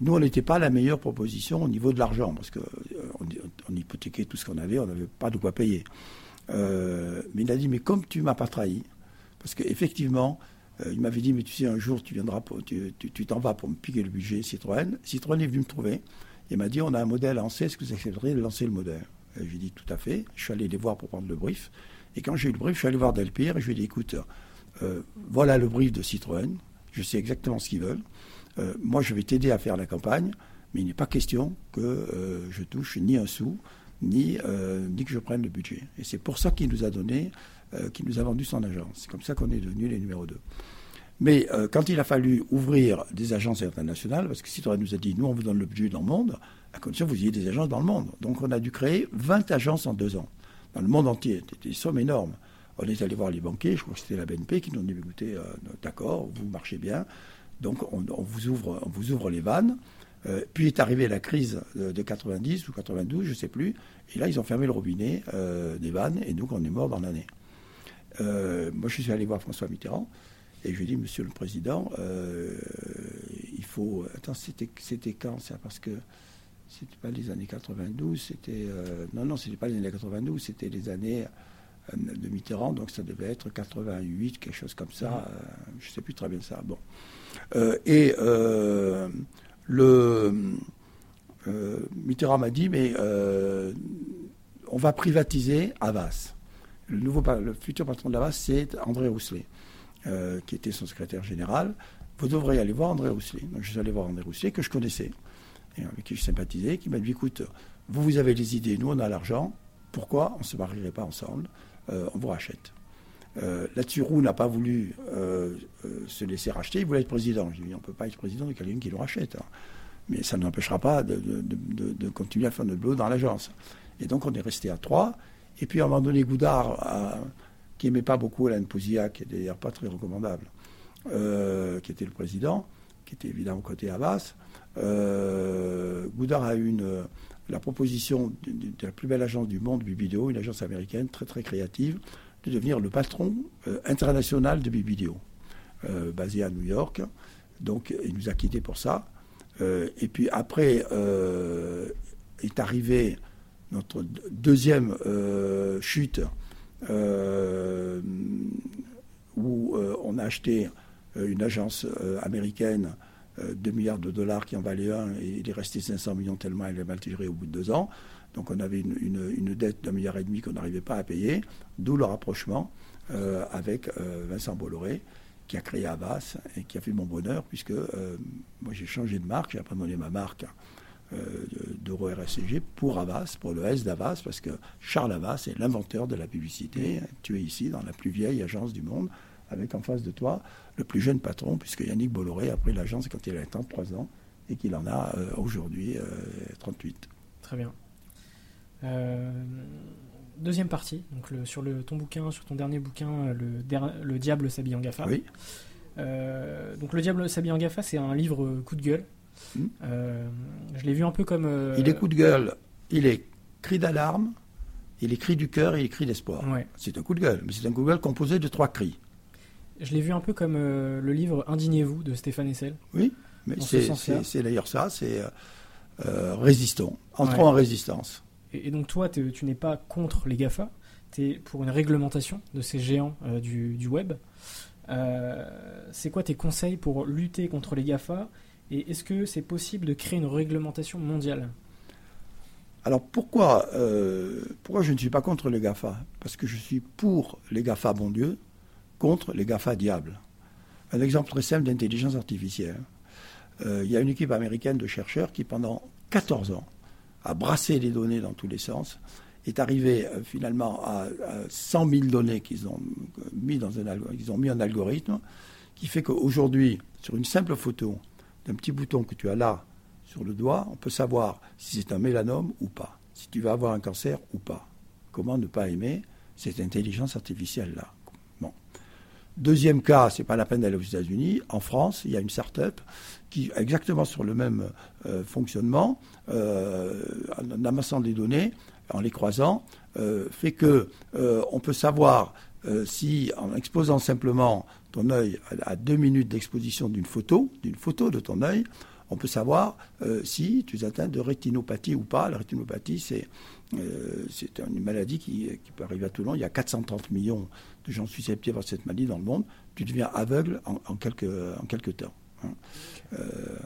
S2: nous, on n'était pas la meilleure proposition au niveau de l'argent, parce qu'on euh, on hypothéquait tout ce qu'on avait, on n'avait pas de quoi payer. Euh, mais il a dit, mais comme tu m'as pas trahi, parce qu'effectivement, euh, il m'avait dit, mais tu sais, un jour, tu viendras, tu t'en vas pour me piquer le budget Citroën. Citroën est venu me trouver. Il m'a dit, on a un modèle à lancer, est-ce que vous accepteriez de lancer le modèle? J'ai dit, tout à fait. Je suis allé les voir pour prendre le brief. Et quand j'ai eu le brief, je suis allé voir Delpire et je lui ai dit, écoute, voilà le brief de Citroën. Je sais exactement ce qu'ils veulent. Euh, moi je vais t'aider à faire la campagne, mais il n'est pas question que euh, je touche ni un sou, ni, euh, ni que je prenne le budget. Et c'est pour ça qu'il nous a donné, qu'il nous a vendu son agence. C'est comme ça qu'on est devenu les numéros 2. Mais quand il a fallu ouvrir des agences internationales, parce que Citroën nous a dit, nous on vous donne le budget dans le monde, à condition que vous ayez des agences dans le monde. Donc on a dû créer 20 agences en deux ans, dans le monde entier. C'était des sommes énormes. On est allé voir les banquiers, je crois que c'était la BNP, qui nous ont dit, écoutez, d'accord, vous marchez bien, donc on, vous, ouvre, on vous ouvre les vannes. Euh, puis est arrivée la crise de, 90 ou 92, je ne sais plus. Et là, ils ont fermé le robinet euh, des vannes et donc on est mort dans l'année. Euh, moi, je suis allé voir François Mitterrand et je lui ai dit, Monsieur le Président, il faut. Attends, c'était, c'était quand ça? Parce que c'était pas les années 92, c'était. non, non, c'était pas les années 92, c'était les années de Mitterrand, donc ça devait être 88, quelque chose comme ça. je ne sais plus très bien ça. Bon. Euh, et euh, le euh, Mitterrand m'a dit, mais on va privatiser Havas. Le, nouveau, futur patron de Havas, c'est André Rousselet, qui était son secrétaire général. Vous devriez aller voir André Rousselet. Donc je suis allé voir André Rousselet, que je connaissais, avec qui je sympathisais, qui m'a dit, écoute, vous, vous avez les idées, nous, on a l'argent, pourquoi on ne se marierait pas ensemble? On vous rachète. Euh, Là-dessus, n'a pas voulu euh, euh, se laisser racheter, il voulait être président. Je dit, on ne peut pas être président de quelqu'un qui le rachète. Hein. Mais ça ne n'empêchera pas de, continuer à faire notre boulot dans l'agence. Et donc on est resté à trois. Et puis à un moment donné, Goudard, qui n'aimait pas beaucoup Alain Pouzillac, qui était d'ailleurs pas très recommandable, qui était le président, qui était évidemment côté Havas, Goudard a eu la proposition de, la plus belle agence du monde, Bibido, une agence américaine très très créative, de devenir le patron euh, international de Bivideo, euh, basé à New York. Donc il nous a quittés pour ça. Euh, et puis après est arrivé notre deuxième chute où on a acheté une agence américaine 2 milliards de dollars qui en valait un et il est resté 500 millions tellement elle est mal tirée au bout de deux ans. Donc on avait une, dette d'un milliard et demi qu'on n'arrivait pas à payer, d'où le rapprochement euh, avec euh, Vincent Bolloré, qui a créé Avas et qui a fait mon bonheur, puisque euh, moi j'ai changé de marque, j'ai abandonné ma marque d'Euro RSCG pour Avas, pour le S d'Avas, parce que Charles Avas est l'inventeur de la publicité. Tu es ici dans la plus vieille agence du monde, avec en face de toi le plus jeune patron, puisque Yannick Bolloré a pris l'agence quand il avait 33 ans et qu'il en a aujourd'hui 38.
S1: Très bien. Euh, deuxième partie, donc sur le, ton bouquin, sur ton dernier bouquin, le, le diable s'habille en GAFA.
S2: Oui.
S1: donc Le Diable s'habille en GAFA, c'est un livre coup de gueule. Hmm. je l'ai vu un peu comme.
S2: Il est coup de gueule, il est cri d'alarme, il est cri du cœur et il est cri d'espoir. C'est un coup de gueule, mais c'est un coup de gueule composé de trois cris.
S1: Je l'ai vu un peu comme le livre Indignez-vous de Stéphane Essel.
S2: Oui, mais c'est d'ailleurs ça, c'est euh, résistons, entrons en résistance.
S1: Et, donc toi, tu n'es pas contre les GAFA, tu es pour une réglementation de ces géants euh, du, web. Euh, c'est quoi tes conseils pour lutter contre les GAFA Et est-ce que c'est possible de créer une réglementation mondiale?
S2: Alors pourquoi, pourquoi je ne suis pas contre les GAFA? Parce que je suis pour les GAFA bon Dieu, contre les GAFA diable. Un exemple très simple d'intelligence artificielle. Il y a une équipe américaine de chercheurs qui, pendant 14 ans, a brassé les données dans tous les sens, est arrivé euh, finalement à, 100 000 données qu'ils ont mis dans un un algorithme qui fait qu'aujourd'hui, sur une simple photo d'un petit bouton que tu as là sur le doigt, on peut savoir si c'est un mélanome ou pas, si tu vas avoir un cancer ou pas. Comment ne pas aimer cette intelligence artificielle là Deuxième cas, c'est pas la peine d'aller aux États-Unis. En France, il y a une start-up qui, exactement sur le même euh, fonctionnement, euh, en amassant des données, en les croisant, euh, fait que on peut savoir si, en exposant simplement ton œil à, deux minutes d'exposition d'une photo, d'une photo de ton œil, on peut savoir si tu es atteint de rétinopathie ou pas. La rétinopathie, c'est c'est une maladie qui, peut arriver à tout le monde. Il y a 430 millions de gens susceptibles à cette maladie dans le monde. Tu deviens aveugle en, quelques, en quelques temps. Hein. Euh,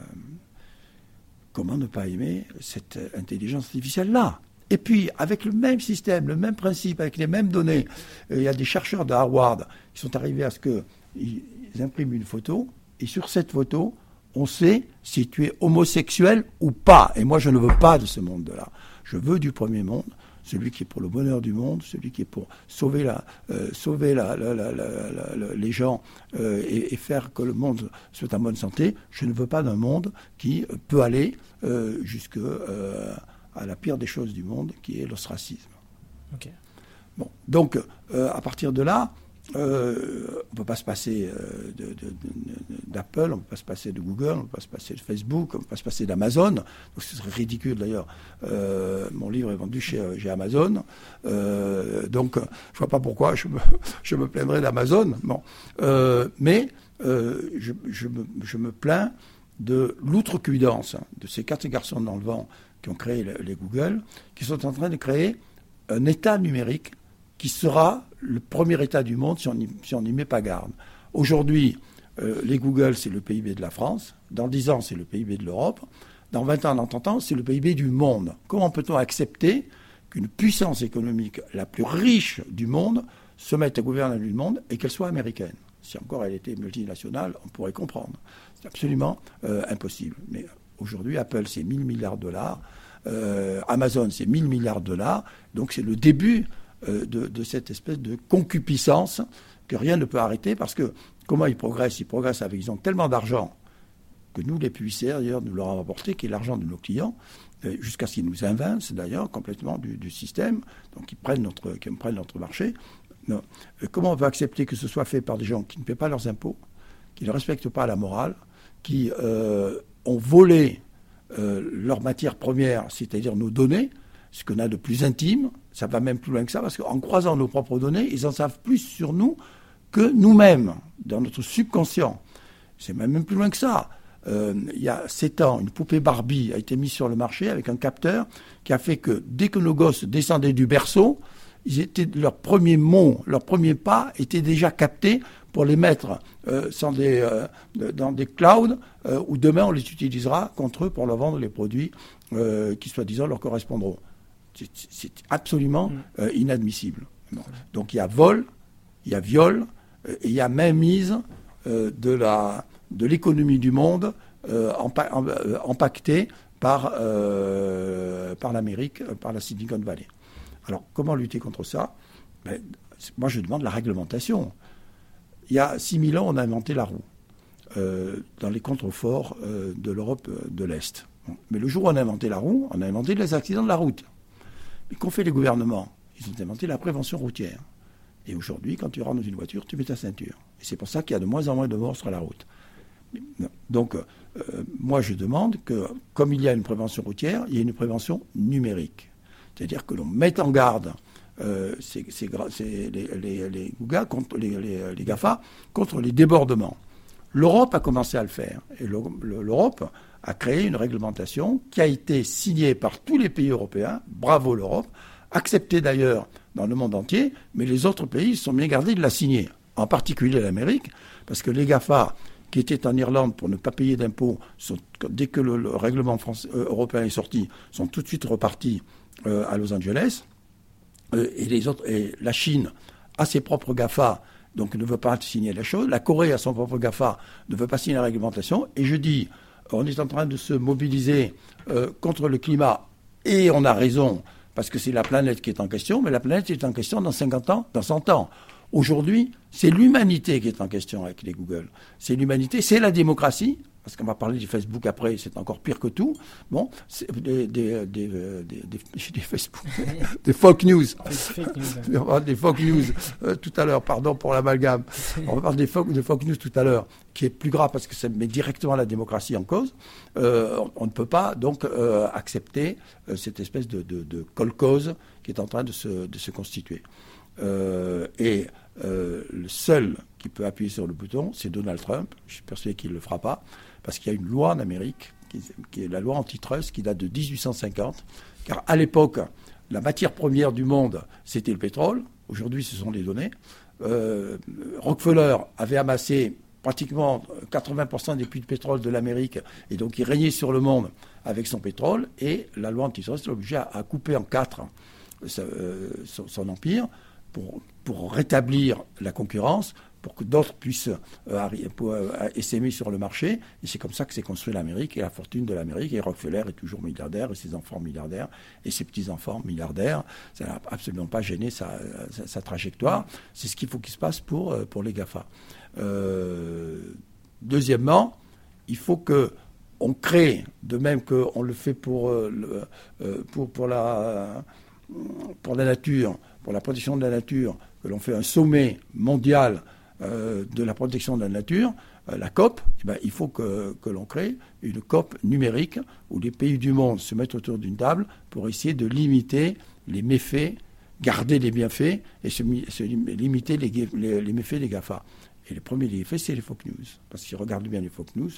S2: comment ne pas aimer cette intelligence artificielle-là? Et puis, avec le même système, le même principe, avec les mêmes données, euh, il y a des chercheurs de Harvard qui sont arrivés à ce qu'ils impriment une photo, et sur cette photo, on sait si tu es homosexuel ou pas. Et moi, je ne veux pas de ce monde-là. Je veux du premier monde, celui qui est pour le bonheur du monde, celui qui est pour sauver, la, euh, sauver la, les gens euh, et, faire que le monde soit en bonne santé. Je ne veux pas d'un monde qui peut aller jusque à la pire des choses du monde, qui est l'ostracisme. Bon, donc à partir de là, euh, on ne peut pas se passer euh, d'Apple, on ne peut pas se passer de Google, on ne peut pas se passer de Facebook, on ne peut pas se passer d'Amazon. Ce serait ridicule d'ailleurs. Euh, mon livre est vendu chez, Amazon. donc je ne vois pas pourquoi je me, je me plaindrais d'Amazon. Bon. mais je, je, me, je, me, plains de l'outrecuidance de ces quatre garçons dans le vent qui ont créé les Google, qui sont en train de créer un État numérique qui sera le premier État du monde si on n'y met pas garde. Aujourd'hui, euh, les Google, c'est le PIB de la France. Dans 10 ans, c'est le PIB de l'Europe. Dans 20 ans, dans 30 ans, c'est le PIB du monde. Comment peut-on accepter qu'une puissance économique la plus riche du monde se mette à gouverner du monde et qu'elle soit américaine? Si encore elle était multinationale, on pourrait comprendre. C'est absolument euh, impossible. Mais aujourd'hui, Apple, c'est 1000 milliards de dollars. Euh, Amazon, c'est 1000 milliards de dollars. Donc c'est le début euh, de, cette espèce de concupiscence que rien ne peut arrêter parce que comment ils progressent? Ils progressent avec, ils ont tellement d'argent que nous, les publicitaires, d'ailleurs, nous leur avons apporté, qui est l'argent de nos clients, euh, jusqu'à ce qu'ils nous invincent, d'ailleurs, complètement du, système, donc ils prennent notre, marché. Comment on peut accepter que ce soit fait par des gens qui ne paient pas leurs impôts, qui ne respectent pas la morale, qui ont volé leurs matières premières, c'est-à-dire nos données, ce qu'on a de plus intime, ça va même plus loin que ça, parce qu'en croisant nos propres données, ils en savent plus sur nous que nous-mêmes, dans notre subconscient. C'est même plus loin que ça. Euh, il y a sept ans, une poupée Barbie a été mise sur le marché avec un capteur qui a fait que dès que nos gosses descendaient du berceau, ils étaient, leur premier mot, leur premier pas était déjà capté pour les mettre euh, des, euh, dans des clouds où demain on les utilisera contre eux pour leur vendre les produits qui soi-disant leur correspondront. C'est absolument mm. euh, inadmissible. Donc il y a vol, il y a viol, euh, et il y a même mise euh, de la de l'économie du monde impactée par, par l'Amérique, par la Silicon Valley. Alors comment lutter contre ça? Ben, Moi je demande la réglementation. Il y a 6000 ans, on a inventé la roue dans les contreforts de l'Europe de l'Est. Mais le jour où on a inventé la roue, on a inventé les accidents de la route. Mais qu'ont fait les gouvernements? Ils ont inventé la prévention routière. Et aujourd'hui, quand tu rentres dans une voiture, tu mets ta ceinture. Et c'est pour ça qu'il y a de moins en moins de morts sur la route. Donc, euh, moi, je demande que, comme il y a une prévention routière, il y ait une prévention numérique. C'est-à-dire que l'on mette en garde euh, les, les, contre, les, GAFA contre les débordements. L'Europe a commencé à le faire. Et l'Europe a créé une réglementation qui a été signée par tous les pays européens. Bravo l'Europe. Acceptée d'ailleurs dans le monde entier, mais les autres pays sont bien gardés de la signer. En particulier l'Amérique, parce que les GAFA qui étaient en Irlande pour ne pas payer d'impôts, dès que le, règlement euh, européen est sorti, sont tout de suite repartis euh, à Los Angeles. Euh, et, la Chine a ses propres GAFA, donc ne veut pas signer la chose. La Corée a son propre GAFA, ne veut pas signer la réglementation. Et je dis, on est en train de se mobiliser euh, contre le climat, et on a raison, parce que c'est la planète qui est en question, mais la planète est en question dans 50 ans, dans 100 ans. Aujourd'hui, c'est l'humanité qui est en question avec les Google. C'est l'humanité, c'est la démocratie, parce qu'on va parler du Facebook après, c'est encore pire que tout. Bon, des, des, des, euh, des, des Facebook, des fake news. On va parler des fake news euh, tout à l'heure, pardon pour l'amalgame. On va parler des fake, news tout à l'heure, qui est plus grave parce que ça met directement la démocratie en cause. Euh, on, ne peut pas donc accepter cette espèce de, de, qui est en train de se, de se constituer. et le seul qui peut appuyer sur le bouton, c'est Donald Trump. Je suis persuadé qu'il ne le fera pas parce qu'il y a une loi en Amérique, qui, est la loi antitrust, qui date de 1850, car à l'époque, la matière première du monde, c'était le pétrole. Aujourd'hui, ce sont les données. Euh, Rockefeller avait amassé pratiquement 80% des puits de pétrole de l'Amérique, et donc il régnait sur le monde avec son pétrole, et la loi antitrust l'obligeait à, à, couper en quatre euh, son, empire pour, rétablir la concurrence, pour que d'autres puissent euh, euh sur le marché. Et c'est comme ça que s'est construit l'Amérique et la fortune de l'Amérique. Et Rockefeller est toujours milliardaire et ses enfants milliardaires et ses petits-enfants milliardaires. Ça n'a absolument pas gêné sa, trajectoire. C'est ce qu'il faut qu'il se passe pour, euh, pour les GAFA. Euh, deuxièmement, il faut que on crée, de même qu'on le fait pour, pour, pour, la, pour la nature, pour la protection de la nature, que l'on fait un sommet mondial euh, de la protection de la nature, euh, la COP, eh ben, il faut que, l'on crée une COP numérique où les pays du monde se mettent autour d'une table pour essayer de limiter les méfaits, garder les bienfaits et se, limiter les, méfaits des GAFA. Et le premier des c'est les fake news. Parce qu'ils regardent bien les fake news,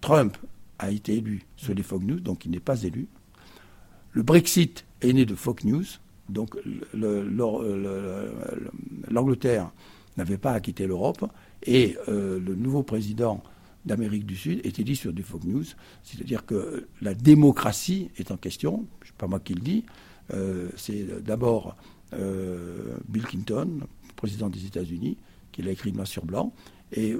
S2: Trump a été élu sur les fake news, donc il n'est pas élu. Le Brexit est né de fake news, donc l'Angleterre n'avait pas à quitter l'Europe. Et euh, le nouveau président d'Amérique du Sud était dit sur du fake news, c'est-à-dire que la démocratie est en question, ce n'est pas moi qui le dis, euh, c'est d'abord euh, Bill Clinton, président des États-Unis, qui l'a écrit noir sur blanc, et,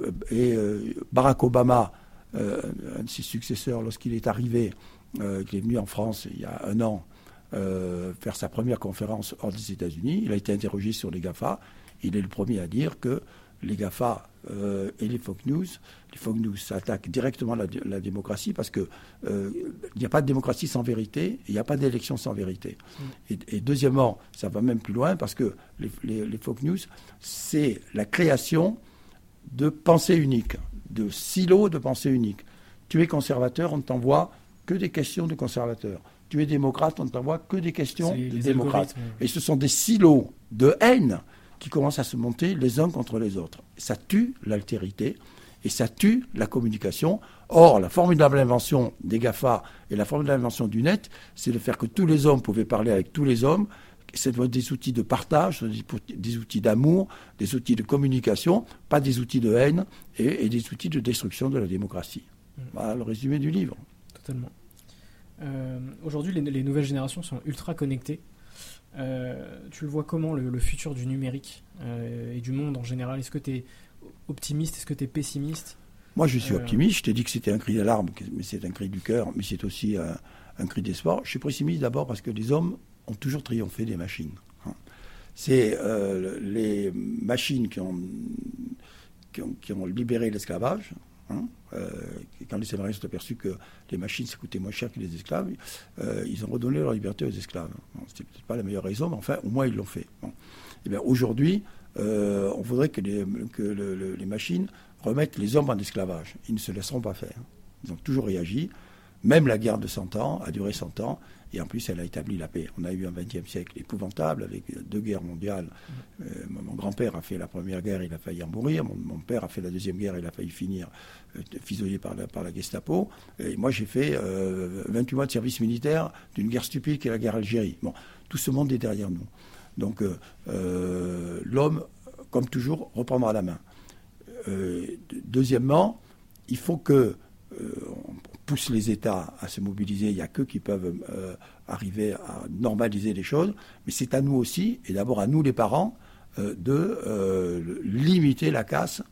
S2: Barack Obama, un de ses successeurs, lorsqu'il est arrivé, qui est venu en France il y a un an, faire sa première conférence hors des États-Unis, il a été interrogé sur les GAFA, il est le premier à dire que les GAFA euh, et les fake news, les fake news attaquent directement la, démocratie parce qu'il euh, n'y a pas de démocratie sans vérité, il n'y a pas d'élection sans vérité. Mm. Et, deuxièmement, ça va même plus loin parce que les, les, fake news, c'est la création de pensée unique, de silos de pensée unique. Tu es conservateur, on ne t'envoie que des questions de conservateurs. Tu es démocrate, on ne t'envoie que des questions de démocrates. Et ce sont des silos de haine qui commencent à se monter les uns contre les autres. Ça tue l'altérité et ça tue la communication. Or, la formidable invention des GAFA et la formidable invention du net, c'est de faire que tous les hommes pouvaient parler avec tous les hommes. C'est des outils de partage, des outils d'amour, des outils de communication, pas des outils de haine et, des outils de destruction de la démocratie. Mmh. Voilà le résumé du livre.
S1: Totalement. Euh, aujourd'hui, les, nouvelles générations sont ultra connectées. Euh, tu le vois comment le, futur du numérique euh, et du monde en général? Est-ce que tu es optimiste? Est-ce que tu es pessimiste?
S2: Moi, je suis optimiste. Je t'ai dit que c'était un cri d'alarme, mais c'est un cri du cœur, mais c'est aussi un, cri d'espoir. Je suis pessimiste d'abord parce que les hommes ont toujours triomphé des machines. Hein. C'est les machines qui ont, qui ont, libéré l'esclavage, Hein. Euh, quand les Américains sont aperçus que les machines, ça moins cher que les esclaves, euh, ils ont redonné leur liberté aux esclaves. Bon, C'était peut-être pas la meilleure raison, mais enfin, au moins, ils l'ont fait. Bon. Eh bien, aujourd'hui, euh, on voudrait que, les, les machines remettent les hommes en esclavage. Ils ne se laisseront pas faire. Ils ont toujours réagi. Même la guerre de 100 ans a duré 100 ans, et en plus, elle a établi la paix. On a eu un XXe siècle épouvantable avec deux guerres mondiales. Euh, mon grand-père a fait la première guerre, il a failli en mourir. Mon, père a fait la deuxième guerre, il a failli finir euh, fusillé par la, Gestapo. Et moi, j'ai fait euh, 28 mois de service militaire d'une guerre stupide qui est la guerre Algérie. Bon, tout ce monde est derrière nous. Donc, euh, euh, l'homme, comme toujours, reprendra la main. Euh, de- deuxièmement, il faut que euh, pousse les États à se mobiliser. Il n'y a qu'eux qui peuvent euh, arriver à normaliser les choses. Mais c'est à nous aussi, et d'abord à nous les parents, euh, de euh, limiter la casse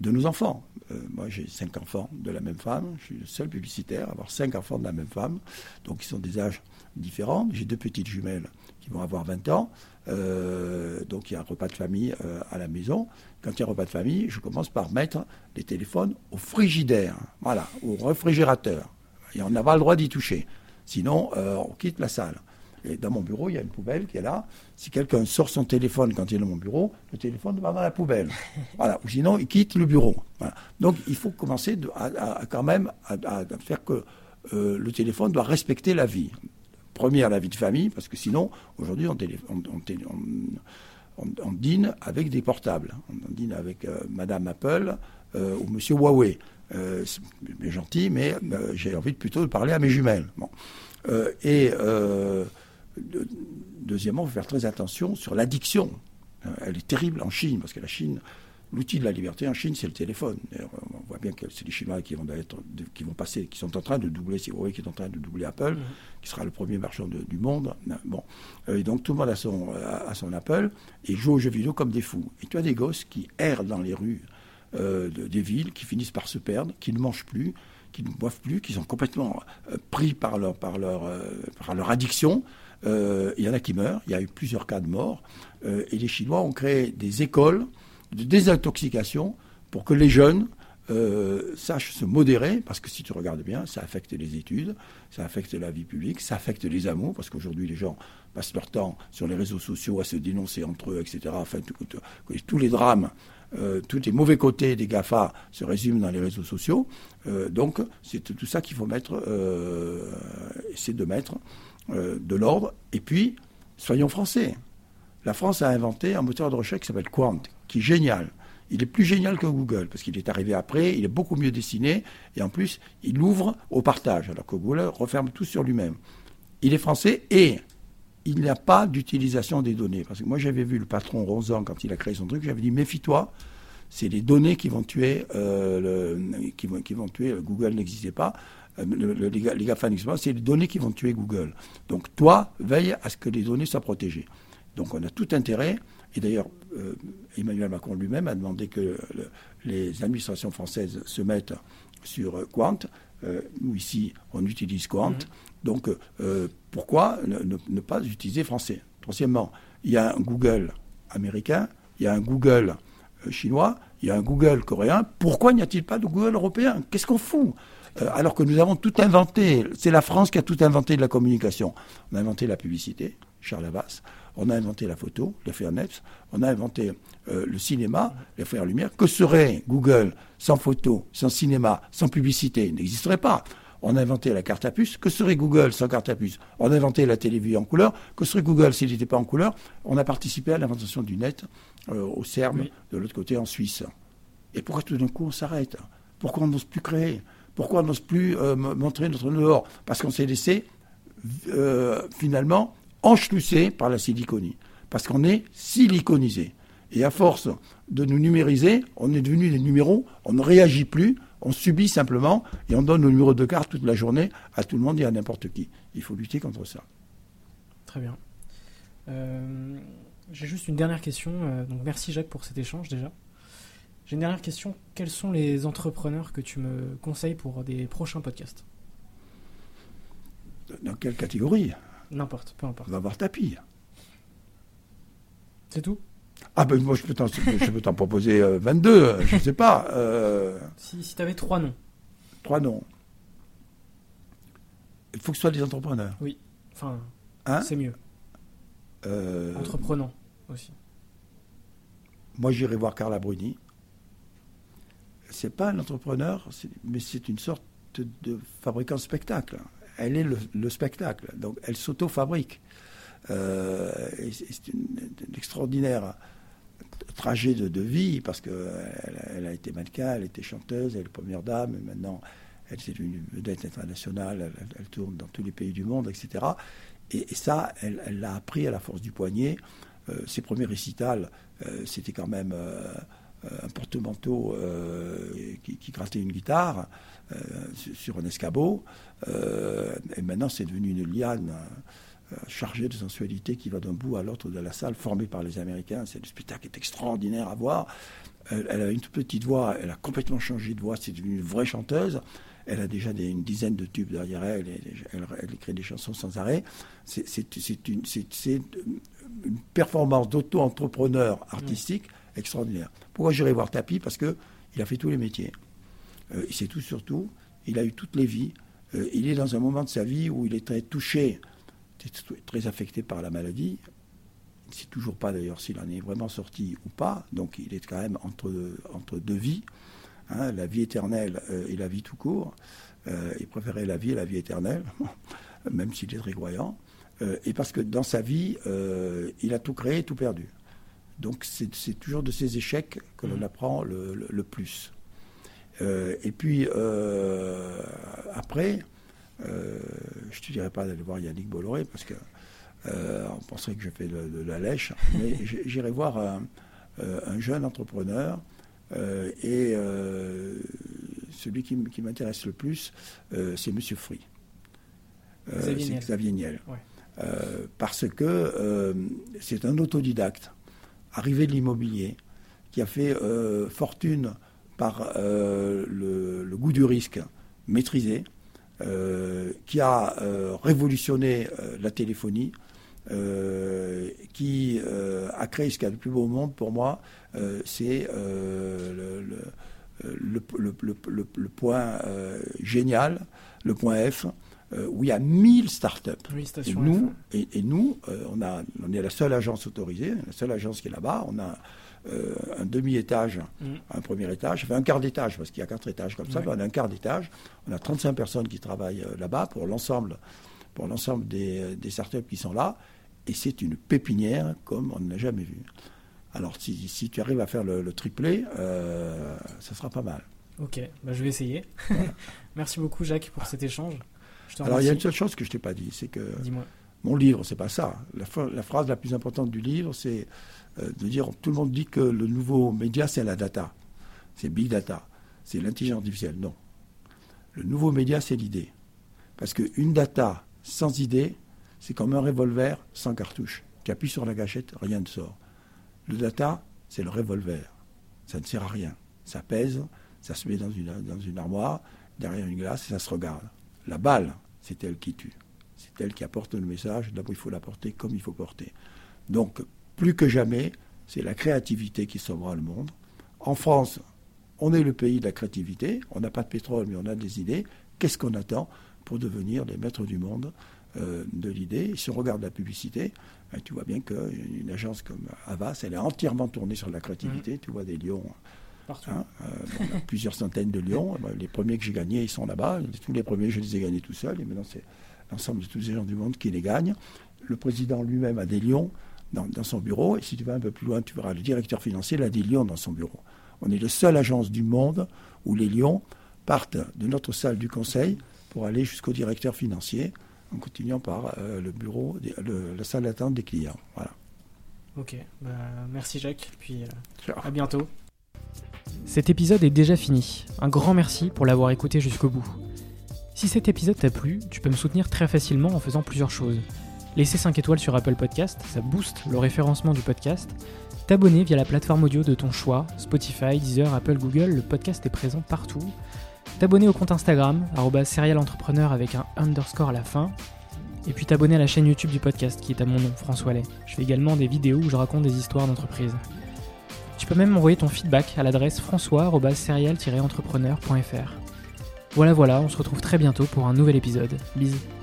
S2: de nos enfants. Moi, j'ai cinq enfants de la même femme. Je suis le seul publicitaire à avoir cinq enfants de la même femme. Donc, ils sont des âges différents. J'ai deux petites jumelles qui vont avoir 20 ans. Euh, donc, il y a un repas de famille euh, à la maison. Quand il y a un repas de famille, je commence par mettre les téléphones au frigidaire, voilà, au réfrigérateur. Et on n'a pas le droit d'y toucher. Sinon, euh, on quitte la salle. Et dans mon bureau, il y a une poubelle qui est là. Si quelqu'un sort son téléphone quand il est dans mon bureau, le téléphone va dans la poubelle. Voilà. Ou sinon, il quitte le bureau. Voilà. Donc, il faut commencer de- à, quand même à, faire que le téléphone doit respecter la vie. Première, la vie de famille, parce que sinon, aujourd'hui, on, dîne avec des portables. On dîne avec euh, Madame Apple euh, ou Monsieur Huawei. Euh, c'est gentil, mais euh, j'ai envie de plutôt de parler à mes jumelles. Bon. Et de- deuxièmement, il faut faire très attention sur l'addiction. Elle est terrible en Chine, parce que la Chine, l'outil de la liberté en Chine, c'est le téléphone. On voit bien que c'est les Chinois qui vont, être, qui vont passer, qui sont en train de doubler, c'est Huawei qui est en train de doubler Apple, qui sera le premier marchand de- du monde. Bon. Euh, Et donc tout le monde a son, a, a son Apple et joue aux jeux vidéo comme des fous. Et tu as des gosses qui errent dans les rues euh, de- des villes, qui finissent par se perdre, qui ne mangent plus, qui ne boivent plus, qui sont complètement euh, pris par leur, par leur, euh, par leur addiction. Euh, Il y en a qui meurent, il y a eu plusieurs cas de mort. Euh, et les Chinois ont créé des écoles de désintoxication pour que les jeunes euh, sachent se modérer, parce que si tu regardes bien, ça affecte les études, ça affecte la vie publique, ça affecte les amours, parce qu'aujourd'hui les gens passent leur temps sur les réseaux sociaux à se dénoncer entre eux, etc. Enfin, tous les drames, euh, tous les mauvais côtés des GAFA se résument dans les réseaux sociaux. Euh, donc, c'est tout ça qu'il faut mettre, essayer de mettre de l'ordre. Et puis, soyons français. La France a inventé un moteur de recherche qui s'appelle Quant, qui est génial. Il est plus génial que Google, parce qu'il est arrivé après, il est beaucoup mieux dessiné, et en plus, il ouvre au partage, alors que Google referme tout sur lui-même. Il est français et il n'y a pas d'utilisation des données. Parce que moi, j'avais vu le patron Rozan, quand il a créé son truc, j'avais dit, méfie-toi, c'est les données qui vont tuer, euh, le, qui, vont, qui vont tuer, Google n'existait pas, euh, le- le- les, les GAFA n'existent pas, c'est les données qui vont tuer Google. Donc toi, veille à ce que les données soient protégées. Donc on a tout intérêt, et d'ailleurs euh, Emmanuel Macron lui-même a demandé que le- les administrations françaises se mettent sur Quant. Euh, nous ici, on utilise Quant. Donc euh, pourquoi ne, ne- ne pas utiliser français? Troisièmement, il y a un Google américain, il y a un Google chinois, il y a un Google coréen. Pourquoi n'y a-t-il pas de Google européen? Qu'est-ce qu'on fout? Alors que nous avons tout inventé. C'est la France qui a tout inventé de la communication. On a inventé la publicité, Charles Havas. On a inventé la photo, frères Neps. On a inventé euh, le cinéma, frères Lumière. Que serait Google sans photo, sans cinéma, sans publicité? Il n'existerait pas. On a inventé la carte à puce. Que serait Google sans carte à puce? On a inventé la télévision en couleur. Que serait Google s'il n'était pas en couleur? On a participé à l'invention du net euh, au CERN,
S1: Oui.
S2: de l'autre côté en Suisse. Et pourquoi tout d'un coup on s'arrête? Pourquoi on n'ose plus créer? Pourquoi on n'ose plus euh, montrer notre dehors? Parce qu'on s'est laissé euh, finalement enchloussé par la siliconie. Parce qu'on est siliconisé. Et à force de nous numériser, on est devenu des numéros, on ne réagit plus, on subit simplement et on donne nos numéros de carte toute la journée à tout le monde et à n'importe qui. Il faut lutter contre ça.
S1: Très bien. Euh, J'ai juste une dernière question. euh, donc merci Jacques pour cet échange déjà. J'ai une dernière question. Quels sont les entrepreneurs que tu me conseilles pour des prochains podcasts?
S2: Dans quelle catégorie?
S1: N'importe, peu importe.
S2: On va voir tapis.
S1: C'est tout?
S2: Ah ben moi je peux t'en, je peux t'en proposer euh, 22, euh, je sais pas. euh,
S1: Si, si tu avais trois noms.
S2: trois noms. Il faut que ce soit des entrepreneurs.
S1: Enfin,
S2: Hein?
S1: c'est mieux.
S2: Euh,
S1: Entreprenant aussi.
S2: Moi, j'irai voir Carla Bruni. C'est pas un entrepreneur, c'est- mais c'est une sorte de fabricant de spectacle. Elle est le, le spectacle, donc elle s'auto-fabrique. Euh, c'est une extraordinaire trajet de, vie parce qu'elle elle a été mannequin, elle était chanteuse, elle est première dame, et maintenant elle est une vedette internationale, elle, tourne dans tous les pays du monde, etc. Et, ça, elle l'a appris à la force du poignet. Euh, ses premiers récitals, euh, c'était quand même euh, un porte-manteau qui, qui grattait une guitare sur- sur un escabeau. Euh, et maintenant, c'est devenu une liane euh, chargée de sensualité qui va d'un bout à l'autre de la salle, formée par les Américains. C'est le spectacle est extraordinaire à voir. Elle, elle a une toute petite voix, elle a complètement changé de voix, c'est devenu une vraie chanteuse. Elle a déjà des- une dizaine de tubes derrière elle, et elle, elle écrit des chansons sans arrêt. C'est- une, une performance d'auto-entrepreneur artistique extraordinaire. Pourquoi j'irai voir Tapi? Parce que il a fait tous les métiers. Euh, il sait tout sur tout. Il a eu toutes les vies. Euh, il est dans un moment de sa vie où il est très touché, très- affecté par la maladie. Il ne sait toujours pas d'ailleurs s'il en est vraiment sorti ou pas. Donc il est quand même entre, entre deux vies. hein, la vie éternelle euh, et la vie tout court. Euh, il préférait la vie et la vie éternelle, même s'il est très croyant. Euh, et parce que dans sa vie, euh, il a tout créé, tout perdu. Donc c'est toujours de ces échecs que l'on
S1: Mhm.
S2: apprend le, le- le plus. Euh, et puis euh, après, euh, je te dirais pas d'aller voir Yannick Bolloré parce que on penserait que je fais de, de la lèche, mais j'irai voir un, un jeune entrepreneur et celui qui, m'intéresse le plus, c'est Monsieur Free.
S1: Xavier
S2: c'est
S1: Niel.
S2: Xavier Niel.
S1: Ouais.
S2: Parce que c'est un autodidacte, arrivé de l'immobilier, qui a fait fortune par euh, le, le goût du risque maîtrisé, euh, qui a euh, révolutionné la téléphonie, euh, qui euh, a créé ce qu'il y a de plus beau au monde pour moi, euh, c'est le, point génial, le point F, où il y a 1000 startups.
S1: Oui,
S2: Et nous,
S1: F.
S2: et, et nous on, a, on est la seule agence autorisée, la seule agence qui est là-bas. On a euh, un demi-étage, un premier étage, enfin un quart d'étage, parce qu'il y a quatre étages comme ça, mais on a un quart d'étage. On a 35 personnes qui travaillent euh, là-bas pour l'ensemble pour l'ensemble des, des startups qui sont là. Et c'est une pépinière comme on ne l'a jamais vu. Alors, si, si tu arrives à faire le, le triplé, euh, ça sera pas mal.
S1: Ok, bah, je vais essayer. Merci beaucoup Jacques pour cet échange.
S2: Alors, il y a une seule chose que je t'ai pas dit, c'est que
S1: Dis-moi.
S2: Mon livre, c'est pas ça. La, ph- la phrase la plus importante du livre, c'est euh, de dire tout le monde dit que le nouveau média, c'est la data. C'est big data. C'est l'intelligence artificielle. Non. Le nouveau média, c'est l'idée. Parce qu'une data sans idée, c'est comme un revolver sans cartouche. Tu appuies sur la gâchette, rien ne sort. Le data, c'est le revolver. Ça ne sert à rien. Ça pèse, ça se met dans une armoire, derrière une glace, et ça se regarde. La balle, c'est elle qui tue. C'est elle qui apporte le message. D'abord, il faut l'apporter comme il faut porter. Donc, plus que jamais, c'est la créativité qui sauvera le monde. En France, on est le pays de la créativité. On n'a pas de pétrole, mais on a des idées. Qu'est-ce qu'on attend pour devenir les maîtres du monde euh, de l'idée? Si on regarde la publicité, hein, tu vois bien qu'une agence comme Avas, elle est entièrement tournée sur la créativité. Tu vois des lions
S1: Partout.
S2: Hein, euh, bon, on a plusieurs centaines de lions. Les premiers que j'ai gagnés, ils sont là-bas. Tous les premiers, je les ai gagnés tout seul. Et maintenant, c'est l'ensemble de tous les gens du monde qui les gagnent. Le président lui-même a des lions dans, dans son bureau. Et si tu vas un peu plus loin, tu verras le directeur financier, il a des lions dans son bureau. On est la seule agence du monde où les lions partent de notre salle du conseil pour aller jusqu'au directeur financier en continuant par euh, le bureau, le- la salle d'attente des clients. Voilà.
S1: Ok, bah, merci Jacques, puis euh, à bientôt. Cet épisode est déjà fini. Un grand merci pour l'avoir écouté jusqu'au bout. Si cet épisode t'a plu, tu peux me soutenir très facilement en faisant plusieurs choses. Laisser 5 étoiles sur Apple Podcast, ça booste le référencement du podcast. T'abonner via la plateforme audio de ton choix, Spotify, Deezer, Apple, Google, le podcast est présent partout. T'abonner au compte Instagram, serialentrepreneur avec un underscore à la fin. Et puis t'abonner à la chaîne YouTube du podcast qui est à mon nom, François Lay. Je fais également des vidéos où je raconte des histoires d'entreprise. Tu peux même m'envoyer ton feedback à l'adresse françois-serial-entrepreneur.fr. Voilà voilà, on se retrouve très bientôt pour un nouvel épisode. Bisous.